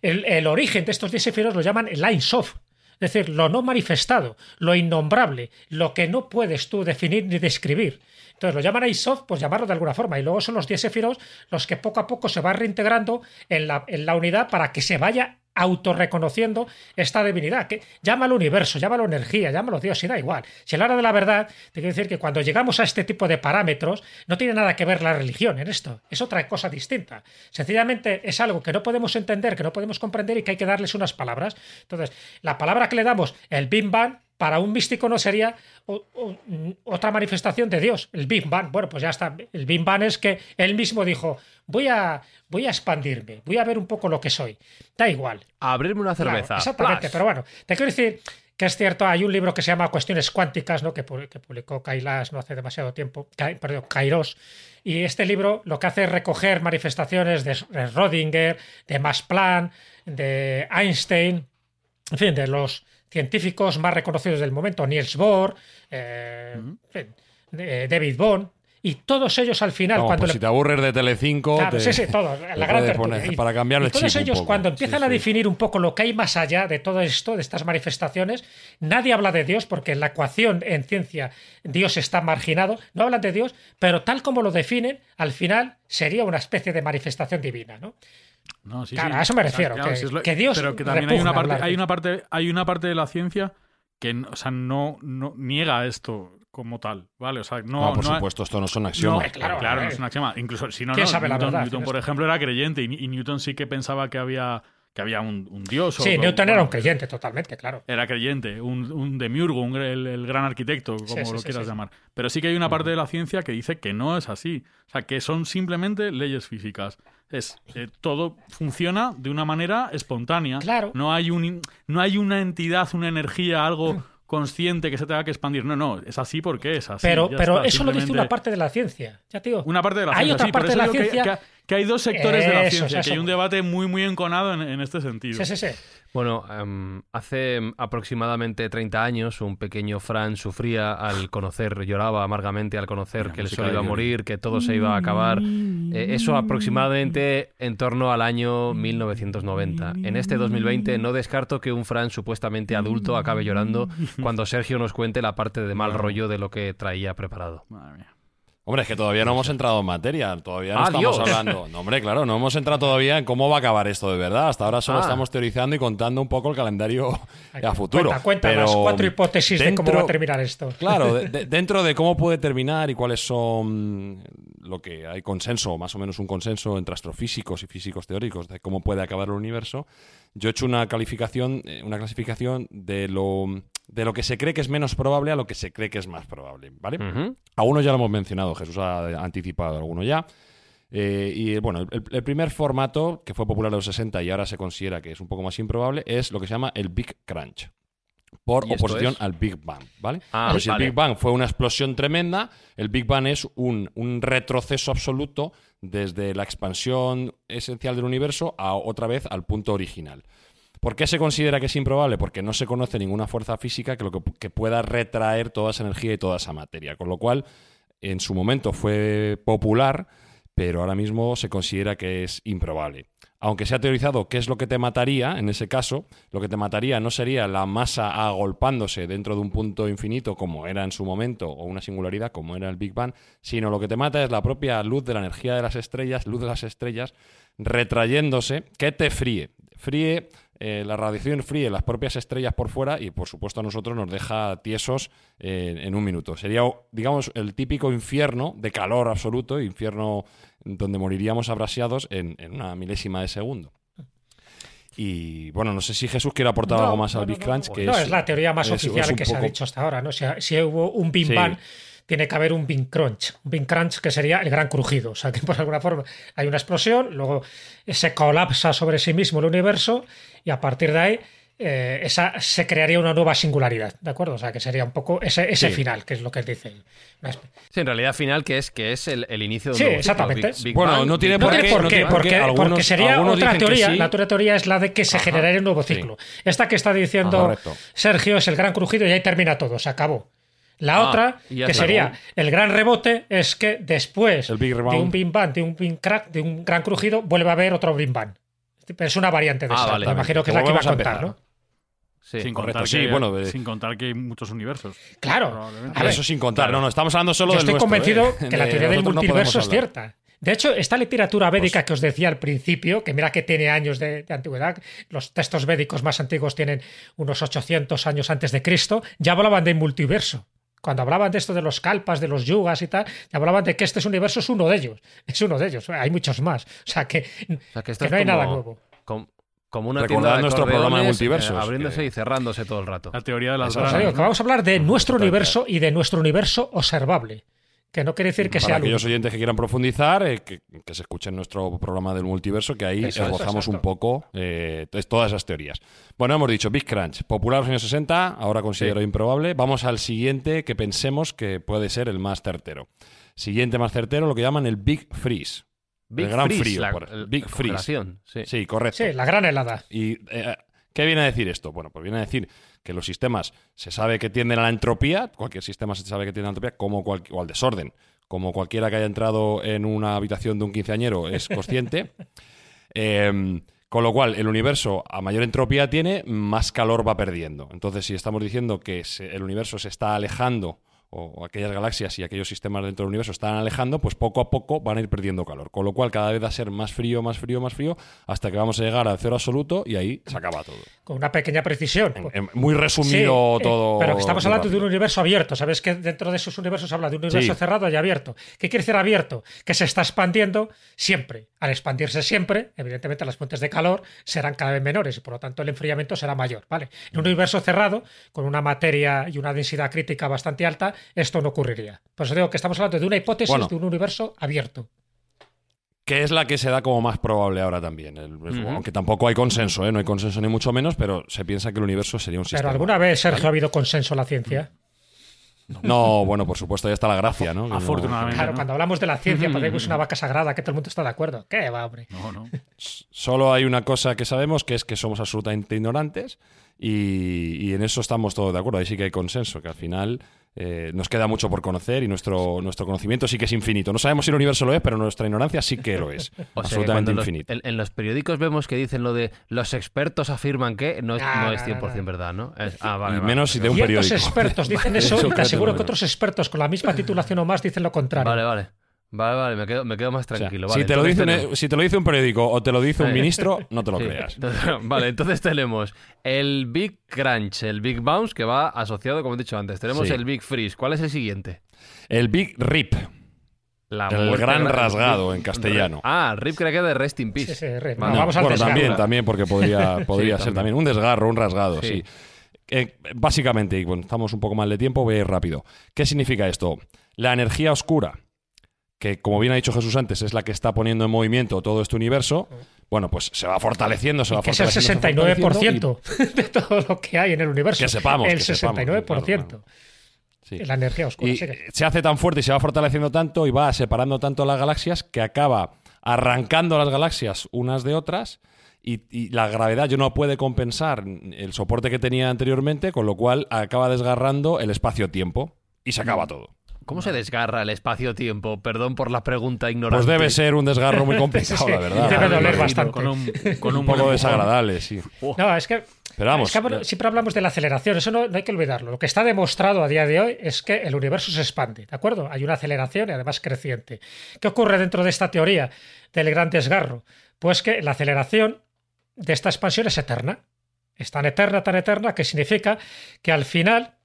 el, origen de estos 10 Sefirot lo llaman el Ein Sof. Es decir, lo no manifestado, lo innombrable, lo que no puedes tú definir ni describir. Entonces lo llaman Isof, pues llamarlo de alguna forma. Y luego son los 10 Sephiroth los que poco a poco se van reintegrando en la, en la unidad para que se vaya autorreconociendo esta divinidad. Que, llámalo universo, llámalo energía, llámalo Dios, y da igual. Si a la de la verdad, te quiero decir que cuando llegamos a este tipo de parámetros, no tiene nada que ver la religión en esto, es otra cosa distinta. Sencillamente es algo que no podemos entender, que no podemos comprender y que hay que darles unas palabras. Entonces, la palabra que le damos, el Bim Bam, para un místico no sería otra manifestación de Dios, el Big Bang. Bueno, pues ya está. El Big Bang es que él mismo dijo, voy a, voy a expandirme, voy a ver un poco lo que soy. Da igual. abrirme una cerveza. exactamente, pero bueno, te quiero decir que es cierto, hay un libro que se llama Cuestiones Cuánticas, ¿no? que, publicó Kailas no hace demasiado tiempo, perdón, Kairos, y este libro lo que hace es recoger manifestaciones de Rodinger, de Max Planck, de Einstein, en fin, de los científicos más reconocidos del momento, Niels Bohr, eh, eh, David Bond, y todos ellos al final. cuando pues si te aburres de Telecinco. Claro, sí, sí, todos. La gran para cambiar el Todos ellos, cuando empiezan a definir un poco lo que hay más allá de todo esto, de estas manifestaciones, nadie habla de Dios, porque en la ecuación en ciencia Dios está marginado. No hablan de Dios, pero tal como lo definen, al final sería una especie de manifestación divina, ¿no? No, sí, claro, a eso me refiero. que, Dios pero que también hay una parte, hay una parte, hay una parte de la ciencia que, o sea, no, no niega esto como tal, ¿vale? O sea, no, por supuesto, esto no son axiomas. claro, claro, no es un axioma. Incluso si no, no Newton, por ejemplo, era creyente y, Newton sí que pensaba que había que había un, dios. Sí, Newton era un creyente, totalmente, claro. Era creyente, un, un demiurgo, el, gran arquitecto, como lo quieras llamar. Pero sí que hay una parte de la ciencia que dice que no es así. O sea, que son simplemente leyes físicas es eh, todo funciona de una manera espontánea. Claro. No hay, un, no hay una entidad, una energía, algo consciente que se tenga que expandir. No, no, es así porque es así. Pero, pero eso lo dice una parte de la ciencia, ya tío. Una parte de la ciencia. Hay otra parte de la ciencia que hay dos sectores de la ciencia, eso. que hay un debate muy, muy enconado en, en este sentido. Sí, sí, sí. Bueno, em, hace aproximadamente 30 años un pequeño Fran sufría al conocer, lloraba amargamente al conocer La que el sol iba a morir, que todo se iba a acabar. Eh, eso aproximadamente en torno al año 1990. En este 2020 no descarto que un Fran supuestamente adulto acabe llorando cuando Sergio nos cuente la parte de mal rollo de lo que traía preparado. Madre mía. Hombre, es que todavía no hemos entrado en materia, todavía no Ah, estamos hablando. No, hombre, claro, no hemos entrado todavía en cómo va a acabar esto de verdad. Hasta ahora solo Ah. estamos teorizando y contando un poco el calendario a futuro. Cuenta, cuenta Pero las cuatro hipótesis de cómo va a terminar esto. Claro, de- de- dentro de cómo puede terminar y cuáles son lo que hay consenso, más o menos un consenso entre astrofísicos y físicos teóricos de cómo puede acabar el universo, yo he hecho una calificación, eh, una clasificación de lo, de lo que se cree que es menos probable a lo que se cree que es más probable, ¿vale? Ujú. Algunos ya lo hemos mencionado, Jesús ha anticipado alguno ya. Eh, y bueno, el, el primer formato que fue popular en los 60 y ahora se considera que es un poco más improbable es lo que se llama el Big Crunch. Por ¿Y esto oposición es? al Big Bang, ¿vale? Ah, si vale. el Big Bang fue una explosión tremenda, el Big Bang es un, un retroceso absoluto desde la expansión esencial del universo a otra vez al punto original. ¿Por qué se considera que es improbable? Porque no se conoce ninguna fuerza física que, lo que, que pueda retraer toda esa energía y toda esa materia. Con lo cual, en su momento fue popular, pero ahora mismo se considera que es improbable. Aunque se ha teorizado qué es lo que te mataría, en ese caso, lo que te mataría no sería la masa agolpándose dentro de un punto infinito como era en su momento, o una singularidad como era el Big Bang, sino lo que te mata es la propia luz de la energía de las estrellas, luz de las estrellas, retrayéndose, que te fríe. Fríe, eh, la radiación fríe las propias estrellas por fuera y por supuesto a nosotros nos deja tiesos eh, en un minuto. Sería, digamos, el típico infierno de calor absoluto, infierno donde moriríamos abrasiados en, en una milésima de segundo. Y bueno, no sé si Jesús quiere aportar No, algo más no, al Big Crunch. no. que es, es la teoría más es- oficial es que se ha dicho hasta ahora. ¿no? O sea, si hubo un Big Sí. Bang, tiene que haber un Big Crunch. Un Big Crunch que sería el gran crujido. O sea, que por alguna forma hay una explosión, luego se colapsa sobre sí mismo el universo y a partir de ahí eh, esa, se crearía una nueva singularidad. ¿De acuerdo? O sea, que sería un poco ese, ese Sí. final, que es lo que espe- Sí, en realidad final que es que es el, el inicio de un Sí, nuevo ciclo. exactamente. Big- Big Bueno, Bang, no tiene por qué, por no qué, tiene por qué. porque, Algunos- porque sería otra teoría. sí. La otra teoría es la de que se Ajá, generaría un nuevo sí. ciclo. Esta que está diciendo. Sergio es el gran crujido y ahí termina todo, se acabó. La Ah, otra, que se sería acabó. el gran rebote, es que después El Big de un Big Bang, de un Big Crack, de un gran crujido, vuelve a haber otro Big Bang. Pero es una variante de Ah, esa. vale. Me imagino que es la que iba a contar, ¿no? Sí. sin, correcto, contar sí, que, bueno, de- sin contar que hay muchos universos. Claro. Probablemente. A ver, Eso sin contar. No, no, estamos hablando solo Yo del estoy nuestro, convencido ¿eh? que la De teoría del no multiverso es cierta. De hecho, esta literatura védica Pues- que os decía al principio, que mira que tiene años de, de antigüedad, los textos védicos más antiguos tienen unos 800 años antes de Cristo, ya hablaban de multiverso. Cuando hablaban de esto de los kalpas, de los yugas y tal, hablaban de que este universo es uno de ellos. Es uno de ellos. Hay muchos más. O sea que, O sea, que, esto que es no hay como- nada nuevo. com- Como una Recordad tienda de nuestro programa de multiversos, eh, abriéndose que- y cerrándose todo el rato. La teoría de las Eso Os es. digo que vamos a hablar de nuestro universo y de nuestro universo observable. Que no quiere decir que Para sea el aquellos oyentes que quieran profundizar, eh, que, que se escuchen nuestro programa del multiverso, que ahí Eso, eso, esbozamos un poco eh, todas esas teorías. Bueno, hemos dicho Big Crunch, popular en los años 60, ahora considero improbable. Vamos al siguiente que pensemos que puede ser el más certero. Siguiente más certero, lo que llaman el Big Freeze. Big el gran Freeze, frío. la- por- el- Big Freeze. Sí, correcto. Sí, la gran helada. ¿Y eh, qué viene a decir esto? Bueno, pues viene a decir que los sistemas se sabe que tienden a la entropía, cualquier sistema se sabe que tiende a la entropía, como cual- o al desorden, como cualquiera que haya entrado en una habitación de un quinceañero es consciente. Eh, con lo cual, el universo a mayor entropía tiene, más calor va perdiendo. Entonces, si estamos diciendo que se- el universo se está alejando, o aquellas galaxias y aquellos sistemas dentro del universo están alejando, pues poco a poco van a ir perdiendo calor. Con lo cual, cada vez va a ser más frío, más frío, más frío, hasta que vamos a llegar al cero absoluto y ahí se acaba todo. Con una pequeña precisión. En- en- muy resumido Sí, eh, todo. Pero que estamos hablando de un universo abierto. Sabes que dentro de esos universos se habla de un universo Sí. cerrado y abierto. ¿Qué quiere decir abierto? Que se está expandiendo siempre. Al expandirse siempre, evidentemente las fuentes de calor serán cada vez menores y por lo tanto el enfriamiento será mayor. ¿vale? En un universo cerrado, con una materia y una densidad crítica bastante alta, esto no ocurriría. Por eso digo que estamos hablando de una hipótesis Bueno. de un universo abierto. Que es la que se da como más probable ahora también. El-. Aunque tampoco hay consenso, ¿eh? no hay consenso ni mucho menos, pero se piensa que el universo sería un sistema. Pero alguna vez, Sergio, ha habido consenso en la ciencia. No, bueno, por supuesto, ya está la gracia, ¿no? Afortunadamente. Claro, ¿no? cuando hablamos de la ciencia, parece que es una vaca sagrada, que todo el mundo está de acuerdo. ¿Qué va, hombre? No, no. Solo hay una cosa que sabemos, que es que somos absolutamente ignorantes y, y en eso estamos todos de acuerdo. Ahí sí que hay consenso, que al final eh, nos queda mucho por conocer y nuestro, nuestro conocimiento sí que es infinito. No sabemos si el universo lo es, pero nuestra ignorancia sí que lo es. O absolutamente los- infinito. en, en los periódicos vemos que dicen lo de los expertos afirman que no es, Ah, no es no, 100% no. verdad, ¿no? Es- ah, vale, y vale. menos si de un periódico. expertos dicen eso, y te aseguro que otros expertos con la misma titulación o más dicen lo contrario. Vale, vale. Vale, vale, me quedo, me quedo más O sea, tranquilo. si, te lo dice un, tenemos- si te lo dice un periódico o te lo dice un ministro, no te lo Sí. creas. Entonces, vale, entonces tenemos el Big Crunch, el Big Bounce, que va asociado, como he dicho antes. Tenemos Sí. el Big Freeze. ¿Cuál es el siguiente? El Big Rip. La El gran gra- rasgado Rip- en castellano. Ah, Rip creo que de Rest in Peace. Sí, sí, Rip. Vale. No, vamos bueno, también, también, porque podría, podría Sí, ser también. también un desgarro, un rasgado, Sí. sí. Eh, básicamente, y bueno, estamos un poco mal de tiempo, voy a ir rápido. ¿Qué significa esto? La energía oscura, que como bien ha dicho Jesús antes, es la que está poniendo en movimiento todo este universo, bueno, pues se va fortaleciendo, se va que es el fortaleciendo. se va fortaleciendo 69% de todo lo que hay en el universo. Que sepamos, El que sepamos, 69%. claro, y- sí. La energía oscura. Y se hace tan fuerte y se va fortaleciendo tanto y va separando tanto las galaxias que acaba arrancando las galaxias unas de otras y, y la gravedad ya no puede compensar el soporte que tenía anteriormente, con lo cual acaba desgarrando el espacio-tiempo y se Mm. acaba todo. ¿Cómo se desgarra el espacio-tiempo? Perdón por la pregunta ignorante. Pues debe ser un desgarro muy complicado, Sí, la verdad. debe doler bastante. Con un, con Un un poco desagradable, sí. No, es que, Pero vamos, es que siempre hablamos de la aceleración, eso no, no hay que olvidarlo. Lo que está demostrado a día de hoy es que el universo se expande, ¿de acuerdo? Hay una aceleración y además creciente. ¿Qué ocurre dentro de esta teoría del gran desgarro? Pues que la aceleración de esta expansión es eterna. Es tan eterna, tan eterna, que significa que al final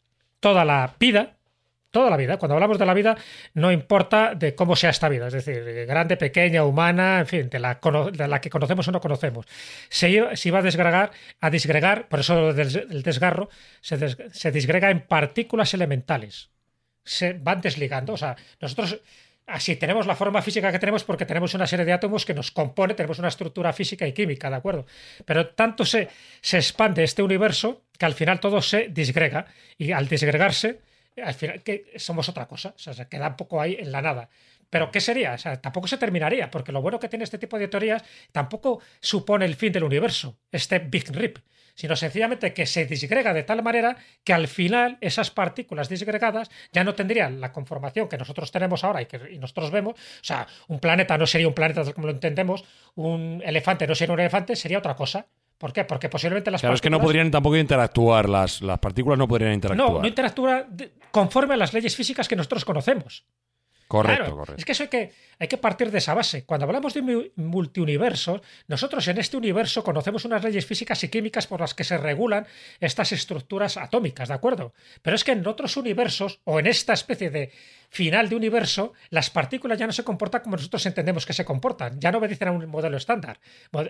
toda la vida, toda la vida, cuando hablamos de la vida, no importa de cómo sea esta vida, es decir, grande, pequeña, humana, en fin, de la, de la que conocemos o no conocemos, se se iba a desgregar, a disgregar, por eso el desgarro, se, des- se disgrega en partículas elementales. Se van desligando, o sea, nosotros así tenemos la forma física que tenemos porque tenemos una serie de átomos que nos compone, tenemos una estructura física y química, ¿de acuerdo? Pero tanto se, se expande este universo que al final todo se disgrega y al disgregarse, al final que somos otra cosa, o sea, se queda un poco ahí en la nada. Pero ¿qué sería? O sea, tampoco se terminaría, porque lo bueno que tiene este tipo de teorías tampoco supone el fin del universo, este Big Rip, sino sencillamente que se disgrega de tal manera que al final esas partículas disgregadas ya no tendrían la conformación que nosotros tenemos ahora y que y nosotros vemos. O sea, un planeta no sería un planeta como lo entendemos, un elefante no sería un elefante, sería otra cosa. ¿Por qué? Porque posiblemente las Claro, es que no partículas- podrían tampoco interactuar, las, las partículas no podrían interactuar. no, no interactúa de- conforme a las leyes físicas que nosotros conocemos. Correcto, Claro, correcto. Es que eso hay que, hay que partir de esa base. Cuando hablamos de mu- multiuniversos, nosotros en este universo conocemos unas leyes físicas y químicas por las que se regulan estas estructuras atómicas, ¿de acuerdo? Pero es que en otros universos, o en esta especie de final de universo, las partículas ya no se comportan como nosotros entendemos que se comportan. Ya no obedecen a un modelo estándar,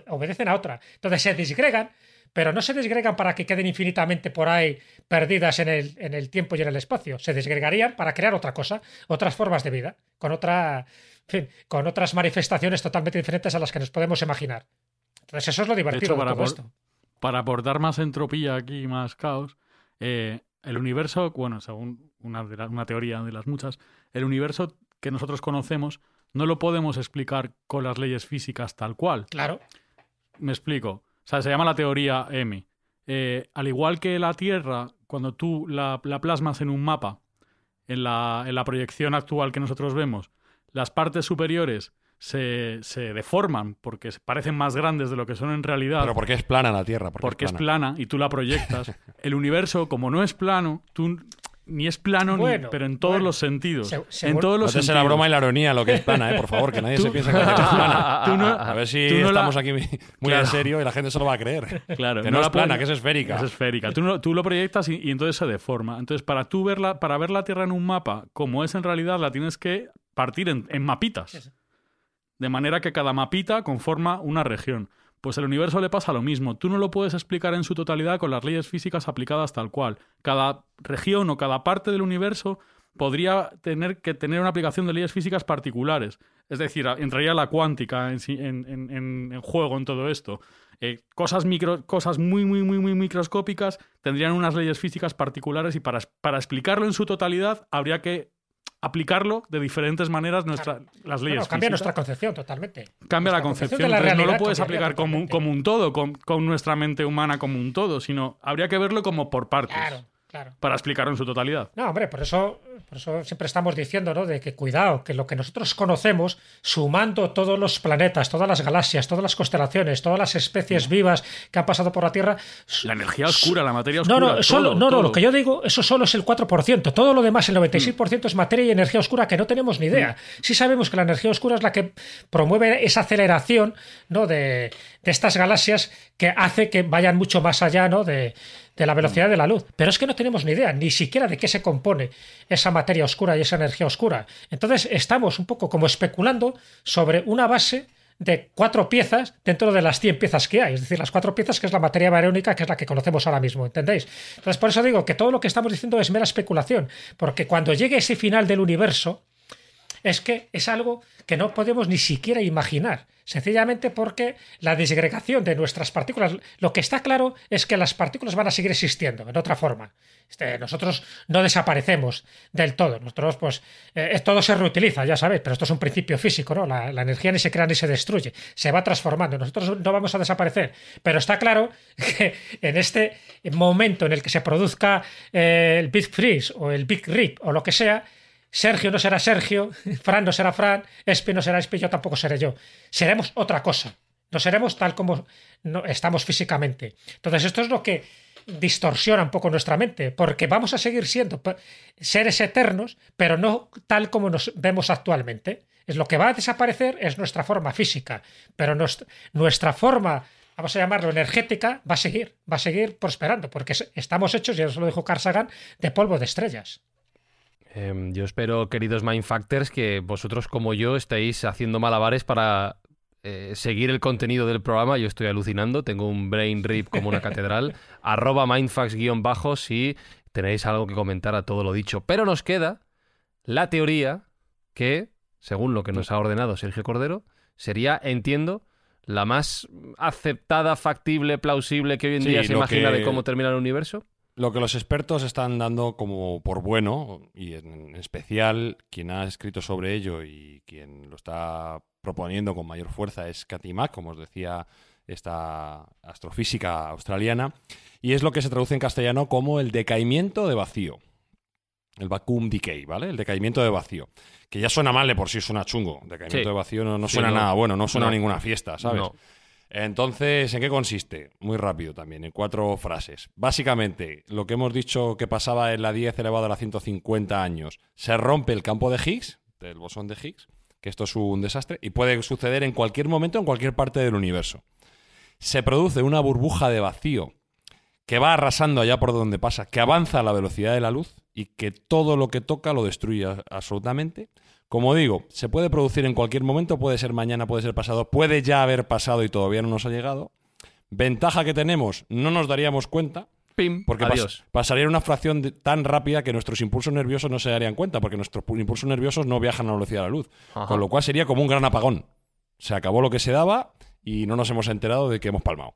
obedecen a otra. Entonces se disgregan, pero no se disgregan para que queden infinitamente por ahí perdidas en el, en el tiempo y en el espacio. Se disgregarían para crear otra cosa, otras formas de vida, con otra, en fin, con otras manifestaciones totalmente diferentes a las que nos podemos imaginar. Entonces eso es lo De divertido de para, todo esto. para aportar más entropía aquí, más caos, eh, el universo, bueno, según una, de la- una teoría de las muchas, el universo que nosotros conocemos no lo podemos explicar con las leyes físicas tal cual. Claro. Me explico. O sea, se llama la teoría M. Eh, al igual que la Tierra, cuando tú la, la plasmas en un mapa, en la, en la proyección actual que nosotros vemos, las partes superiores se, se deforman porque parecen más grandes de lo que son en realidad. Pero porque es plana la Tierra. Porque, porque es plana y tú la proyectas. El universo, como no es plano, tú ni es plano, ni- pero en todos bueno. los sentidos. Se- en según- todos los No te sentidos. la broma y la ironía lo que es plana, ¿eh? por favor, que nadie se piense que la Tierra es plana. Tú no- A ver si tú no la- estamos aquí muy Claro. en serio y la gente se lo va a creer. Claro, Que no, es la plana, que es esférica. Es esférica. Tú, no- tú lo proyectas y, y entonces se deforma. Entonces, para tú verla, para ver la Tierra en un mapa, como es en realidad, la tienes que partir en, en mapitas. De manera que cada mapita conforma una región. Pues el universo le pasa lo mismo. Tú no lo puedes explicar en su totalidad con las leyes físicas aplicadas tal cual. Cada región o cada parte del universo podría tener que tener una aplicación de leyes físicas particulares. Es decir, entraría la cuántica en, juego en todo esto. Eh, cosas, micro, cosas muy, muy, muy, muy microscópicas tendrían unas leyes físicas particulares y para, para explicarlo en su totalidad habría que aplicarlo de diferentes maneras nuestra, las leyes. cambia nuestra concepción totalmente. Cambia la concepción. no lo puedes aplicar como, como, un todo, con, con, nuestra mente humana como un todo, sino habría que verlo como por partes. Claro. Claro. Para explicarlo en su totalidad. No, hombre, por eso, por eso siempre estamos diciendo, ¿no? De que cuidado, que lo que nosotros conocemos, sumando todos los planetas, todas las galaxias, todas las constelaciones, todas las especies vivas que han pasado por la Tierra. La energía oscura, la materia oscura. No, no, solo, no, no, lo que yo digo, eso solo es el 4%. Todo lo demás, el 96% es materia y energía oscura que no tenemos ni idea. Mm. Sí sabemos que la energía oscura es la que promueve esa aceleración, ¿no? De, de estas galaxias que hace que vayan mucho más allá, ¿no? De, de la velocidad de la luz. Pero es que no tenemos ni idea, ni siquiera de qué se compone esa materia oscura y esa energía oscura. Entonces estamos un poco como especulando sobre una base de cuatro piezas dentro de las 100 piezas que hay. Es decir, las cuatro piezas que es la materia barónica, que es la que conocemos ahora mismo, ¿entendéis? Entonces, por eso digo que todo lo que estamos diciendo es mera especulación, porque cuando llegue ese final del universo, es que es algo que no podemos ni siquiera imaginar sencillamente porque la desagregación de nuestras partículas, lo que está claro es que las partículas van a seguir existiendo en otra forma. Este, nosotros no desaparecemos del todo, nosotros pues eh, todo se reutiliza, ya sabéis, pero esto es un principio físico, ¿no? La, energía ni se crea ni se destruye, se va transformando, nosotros no vamos a desaparecer, pero está claro que en este momento en el que se produzca eh, el Big Freeze o el Big Rip o lo que sea, Sergio no será Sergio, Fran no será Fran, Espi no será Espi, yo tampoco seré yo. Seremos otra cosa. No seremos tal como estamos físicamente. Entonces, esto es lo que distorsiona un poco nuestra mente, porque vamos a seguir siendo seres eternos, pero no tal como nos vemos actualmente. Es lo que va a desaparecer es nuestra forma física, pero nuestra forma, vamos a llamarlo energética, va a seguir, va a seguir prosperando, porque estamos hechos, ya eso lo dijo Carl Sagan, de polvo de estrellas. Em, yo espero, queridos Mindfactors, que vosotros como yo estéis haciendo malabares para eh, seguir el contenido del programa. Yo estoy alucinando, tengo un brain rip como una catedral. Arroba mindfax-bajo si tenéis algo que comentar a todo lo dicho. Pero nos queda la teoría que, según lo que nos ha ordenado Sergio Cordero, sería, entiendo, la más aceptada, factible, plausible que hoy en día se imagina de cómo termina el universo. Lo que los expertos están dando como por bueno, y en especial quien ha escrito sobre ello y quien lo está proponiendo con mayor fuerza es Cathy Mack, como os decía esta astrofísica australiana, y es lo que se traduce en castellano como el decaimiento de vacío. El vacuum decay, ¿vale? El decaimiento de vacío. Que ya suena mal de por sí, suena chungo. Decaimiento de vacío no, suena nada bueno, no suena a ninguna fiesta, ¿sabes? Entonces, ¿en qué consiste? Muy rápido también, en cuatro frases. Básicamente, lo que hemos dicho que pasaba en la 10 elevado a la 150 años, se rompe el campo de Higgs, del bosón de Higgs, que esto es un desastre, y puede suceder en cualquier momento, en cualquier parte del universo. Se produce una burbuja de vacío que va arrasando allá por donde pasa, que avanza a la velocidad de la luz y que todo lo que toca lo destruye absolutamente. Como digo, se puede producir en cualquier momento, puede ser mañana, puede ser pasado, puede ya haber pasado y todavía no nos ha llegado. Ventaja que tenemos, no nos daríamos cuenta. Pim, porque pasaría una fracción tan rápida que nuestros impulsos nerviosos no se darían cuenta, porque nuestros impulsos nerviosos no viajan a la velocidad de la luz. Con lo cual sería como un gran apagón. Se acabó lo que se daba y no nos hemos enterado de que hemos palmado.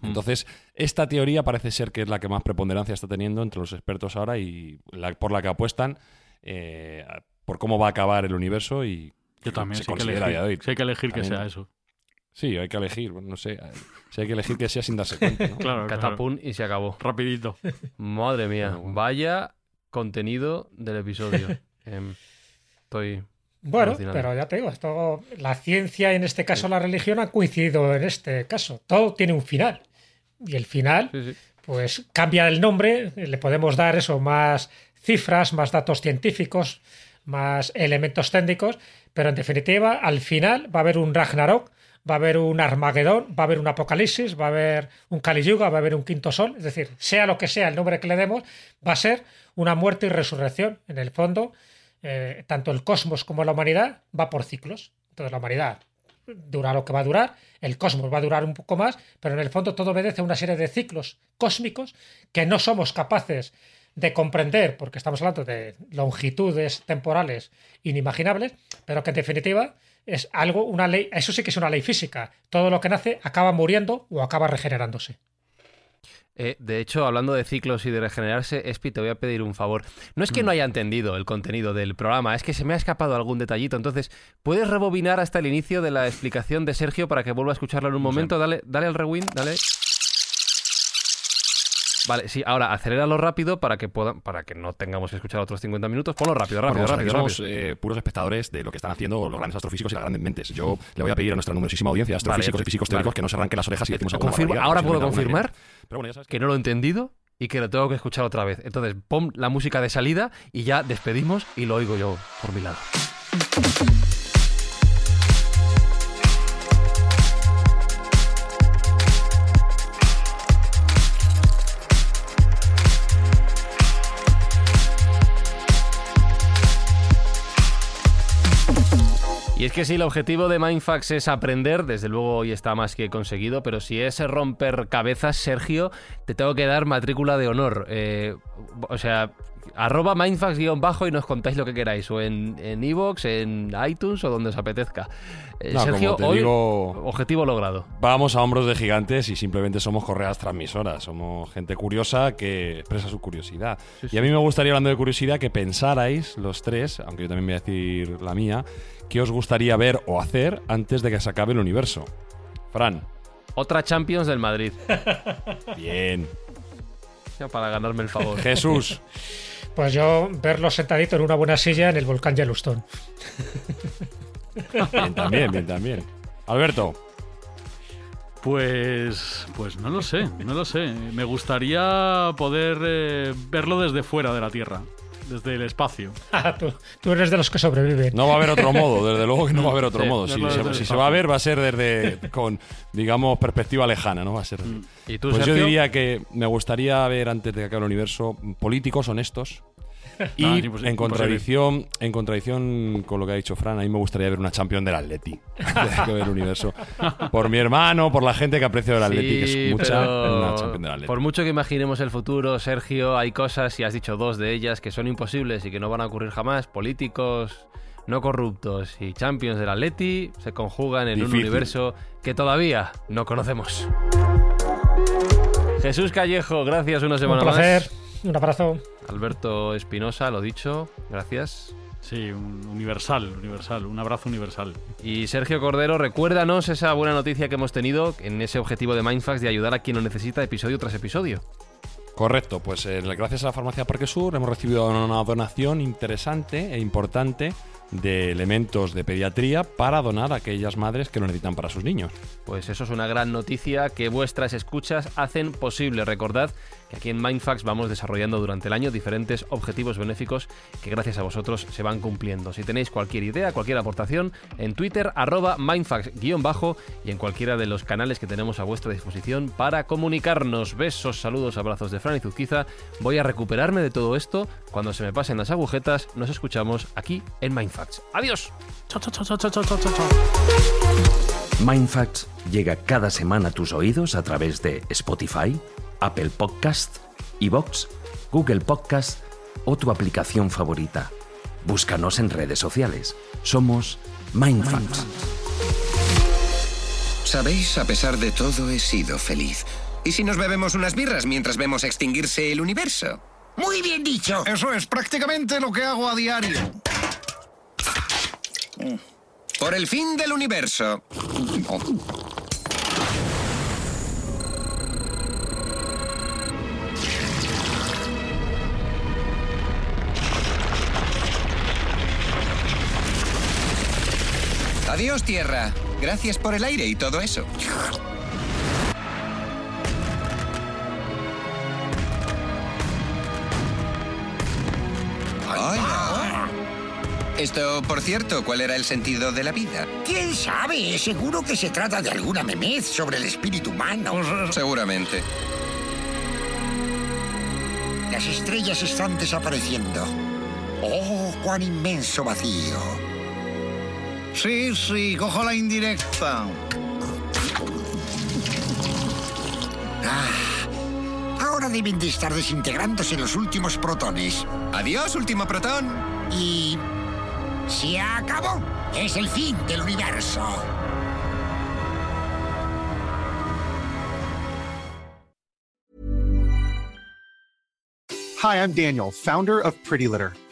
Mm. Entonces, esta teoría parece ser que es la que más preponderancia está teniendo entre los expertos ahora y por la que apuestan eh, por cómo va a acabar el universo y yo también se considera que elegir, Si hay que elegir que sea eso. Sí, hay que elegir, no sé, si hay que elegir que sea sin darse cuenta. claro, Catapum y se acabó. Rapidito. Madre mía, vaya contenido del episodio. Em, estoy bueno, pero ya te digo, esto, la ciencia, en este caso la religión, ha coincidido en este caso. Todo tiene un final. Y el final, pues cambia el nombre, le podemos dar eso, más cifras, más datos científicos, más elementos técnicos, pero en definitiva, al final va a haber un Ragnarok, va a haber un Armagedón, va a haber un Apocalipsis, va a haber un Kali Yuga, va a haber un quinto sol, es decir, sea lo que sea el nombre que le demos, va a ser una muerte y resurrección. En el fondo, eh, tanto el cosmos como la humanidad va por ciclos. Entonces la humanidad dura lo que va a durar, el cosmos va a durar un poco más, pero en el fondo todo obedece a una serie de ciclos cósmicos que no somos capaces de comprender, porque estamos hablando de longitudes temporales inimaginables, pero que en definitiva es algo, una ley, eso sí que es una ley física. Todo lo que nace acaba muriendo o acaba regenerándose. Eh, de hecho, hablando de ciclos y de regenerarse, Espi, te voy a pedir un favor. No es que no haya entendido el contenido del programa, es que se me ha escapado algún detallito. Entonces, ¿puedes rebobinar hasta el inicio de la explicación de Sergio para que vuelva a escucharlo en un momento? Dale, dale al rewind, dale. Vale, sí, ahora aceléralo rápido para que puedan, para que no tengamos que escuchar otros 50 minutos. Ponlo rápido, rápido, Bueno, rápido. somos rápido. eh, puros espectadores de lo que están haciendo los grandes astrofísicos y las grandes mentes. Yo le voy a pedir a nuestra numerosísima audiencia de astrofísicos Vale, y físicos vale. teóricos que no se arranquen las orejas y decimos alguna barbaridad, ahora puedo confirmar idea. Pero bueno, ya sabes que no lo he entendido y que lo tengo que escuchar otra vez. Entonces, pon la música de salida y ya despedimos y lo oigo yo por mi lado. Y es que si el objetivo de Mindfax es aprender, desde luego hoy está más que conseguido, pero si es romper cabezas, Sergio, te tengo que dar matrícula de honor. Eh, o sea, arroba Mindfax-bajo y nos contáis lo que queráis, o en en iVoox, en iTunes o donde os apetezca. Eh, No, Sergio, hoy, digo- objetivo logrado. Vamos a hombros de gigantes y simplemente somos correas transmisoras. Somos gente curiosa que expresa su curiosidad. Y a mí me gustaría, hablando de curiosidad, que pensarais los tres, aunque yo también voy a decir la mía, qué os gustaría ver o hacer antes de que se acabe el universo. Fran. Otra Champions del Madrid, Bien. ya para ganarme el favor. Jesús. Pues yo verlo sentadito en una buena silla en el volcán Yellowstone. Bien también, bien también. Alberto. Pues, pues no lo sé, no lo sé. Me gustaría poder eh, verlo desde fuera de la Tierra, desde el espacio. Ah, tú, tú eres de los que sobreviven. No va a haber otro modo, desde luego que no va a haber otro Sí, modo. Si, se, si va a ver, va a ser desde con, digamos, perspectiva lejana, ¿no? Va a ser. ¿Y tú, Pues yo diría que me gustaría ver antes de que acabe el universo políticos honestos. Y No, en contradicción, en contradicción con lo que ha dicho Fran, a mí me gustaría ver una champion del Atleti que el universo. Por mi hermano, por la gente que aprecia el Atleti, que es mucha, pero una champion del Atleti. Por mucho que imaginemos el futuro, Sergio, hay cosas, y has dicho dos de ellas, que son imposibles y que no van a ocurrir jamás. Políticos no corruptos y champions del Atleti se conjugan en un universo que todavía no conocemos. Jesús Callejo, gracias una Un semana placer. más. Un abrazo. Alberto Espinosa, lo dicho, gracias. Sí, un universal, universal, un abrazo universal. Y Sergio Cordero, recuérdanos esa buena noticia que hemos tenido en ese objetivo de Mindfax de ayudar a quien lo necesita episodio tras episodio. Correcto, pues eh, gracias a la farmacia Parque Sur hemos recibido una donación interesante e importante de elementos de pediatría para donar a aquellas madres que lo necesitan para sus niños. Pues eso es una gran noticia que vuestras escuchas hacen posible. Recordad que aquí en Mindfax vamos desarrollando durante el año diferentes objetivos benéficos que gracias a vosotros se van cumpliendo. Si tenéis cualquier idea, cualquier aportación, en Twitter arroba mindfax-bajo y en cualquiera de los canales que tenemos a vuestra disposición para comunicarnos. Besos, saludos, abrazos de Fran y Zuzquiza. Voy a recuperarme de todo esto. Cuando se me pasen las agujetas, nos escuchamos aquí en Mindfax. ¡Adiós! Chao, chao, chao, chao, chao, chao, chao, chao. Mindfacts llega cada semana a tus oídos a través de Spotify, Apple Podcast, Evox, Google Podcast o tu aplicación favorita. Búscanos en redes sociales. Somos Mindfacts. Sabéis, a pesar de todo, he sido feliz. ¿Y si nos bebemos unas birras mientras vemos extinguirse el universo? Muy bien dicho. Eso es prácticamente lo que hago a diario. Por el fin del universo. Adiós, Tierra. Gracias por el aire y todo eso. Ay, Esto, por cierto, ¿cuál era el sentido de la vida? ¿Quién sabe? Seguro que se trata de alguna memez sobre el espíritu humano. Seguramente. Las estrellas están desapareciendo. Oh, cuán inmenso vacío. Sí, sí, cojo la indirecta. Ah, ahora deben de estar desintegrándose los últimos protones. Adiós, último protón. Y... Se acabó. Es el fin del universo. Hi, I'm Daniel, founder of Pretty Litter.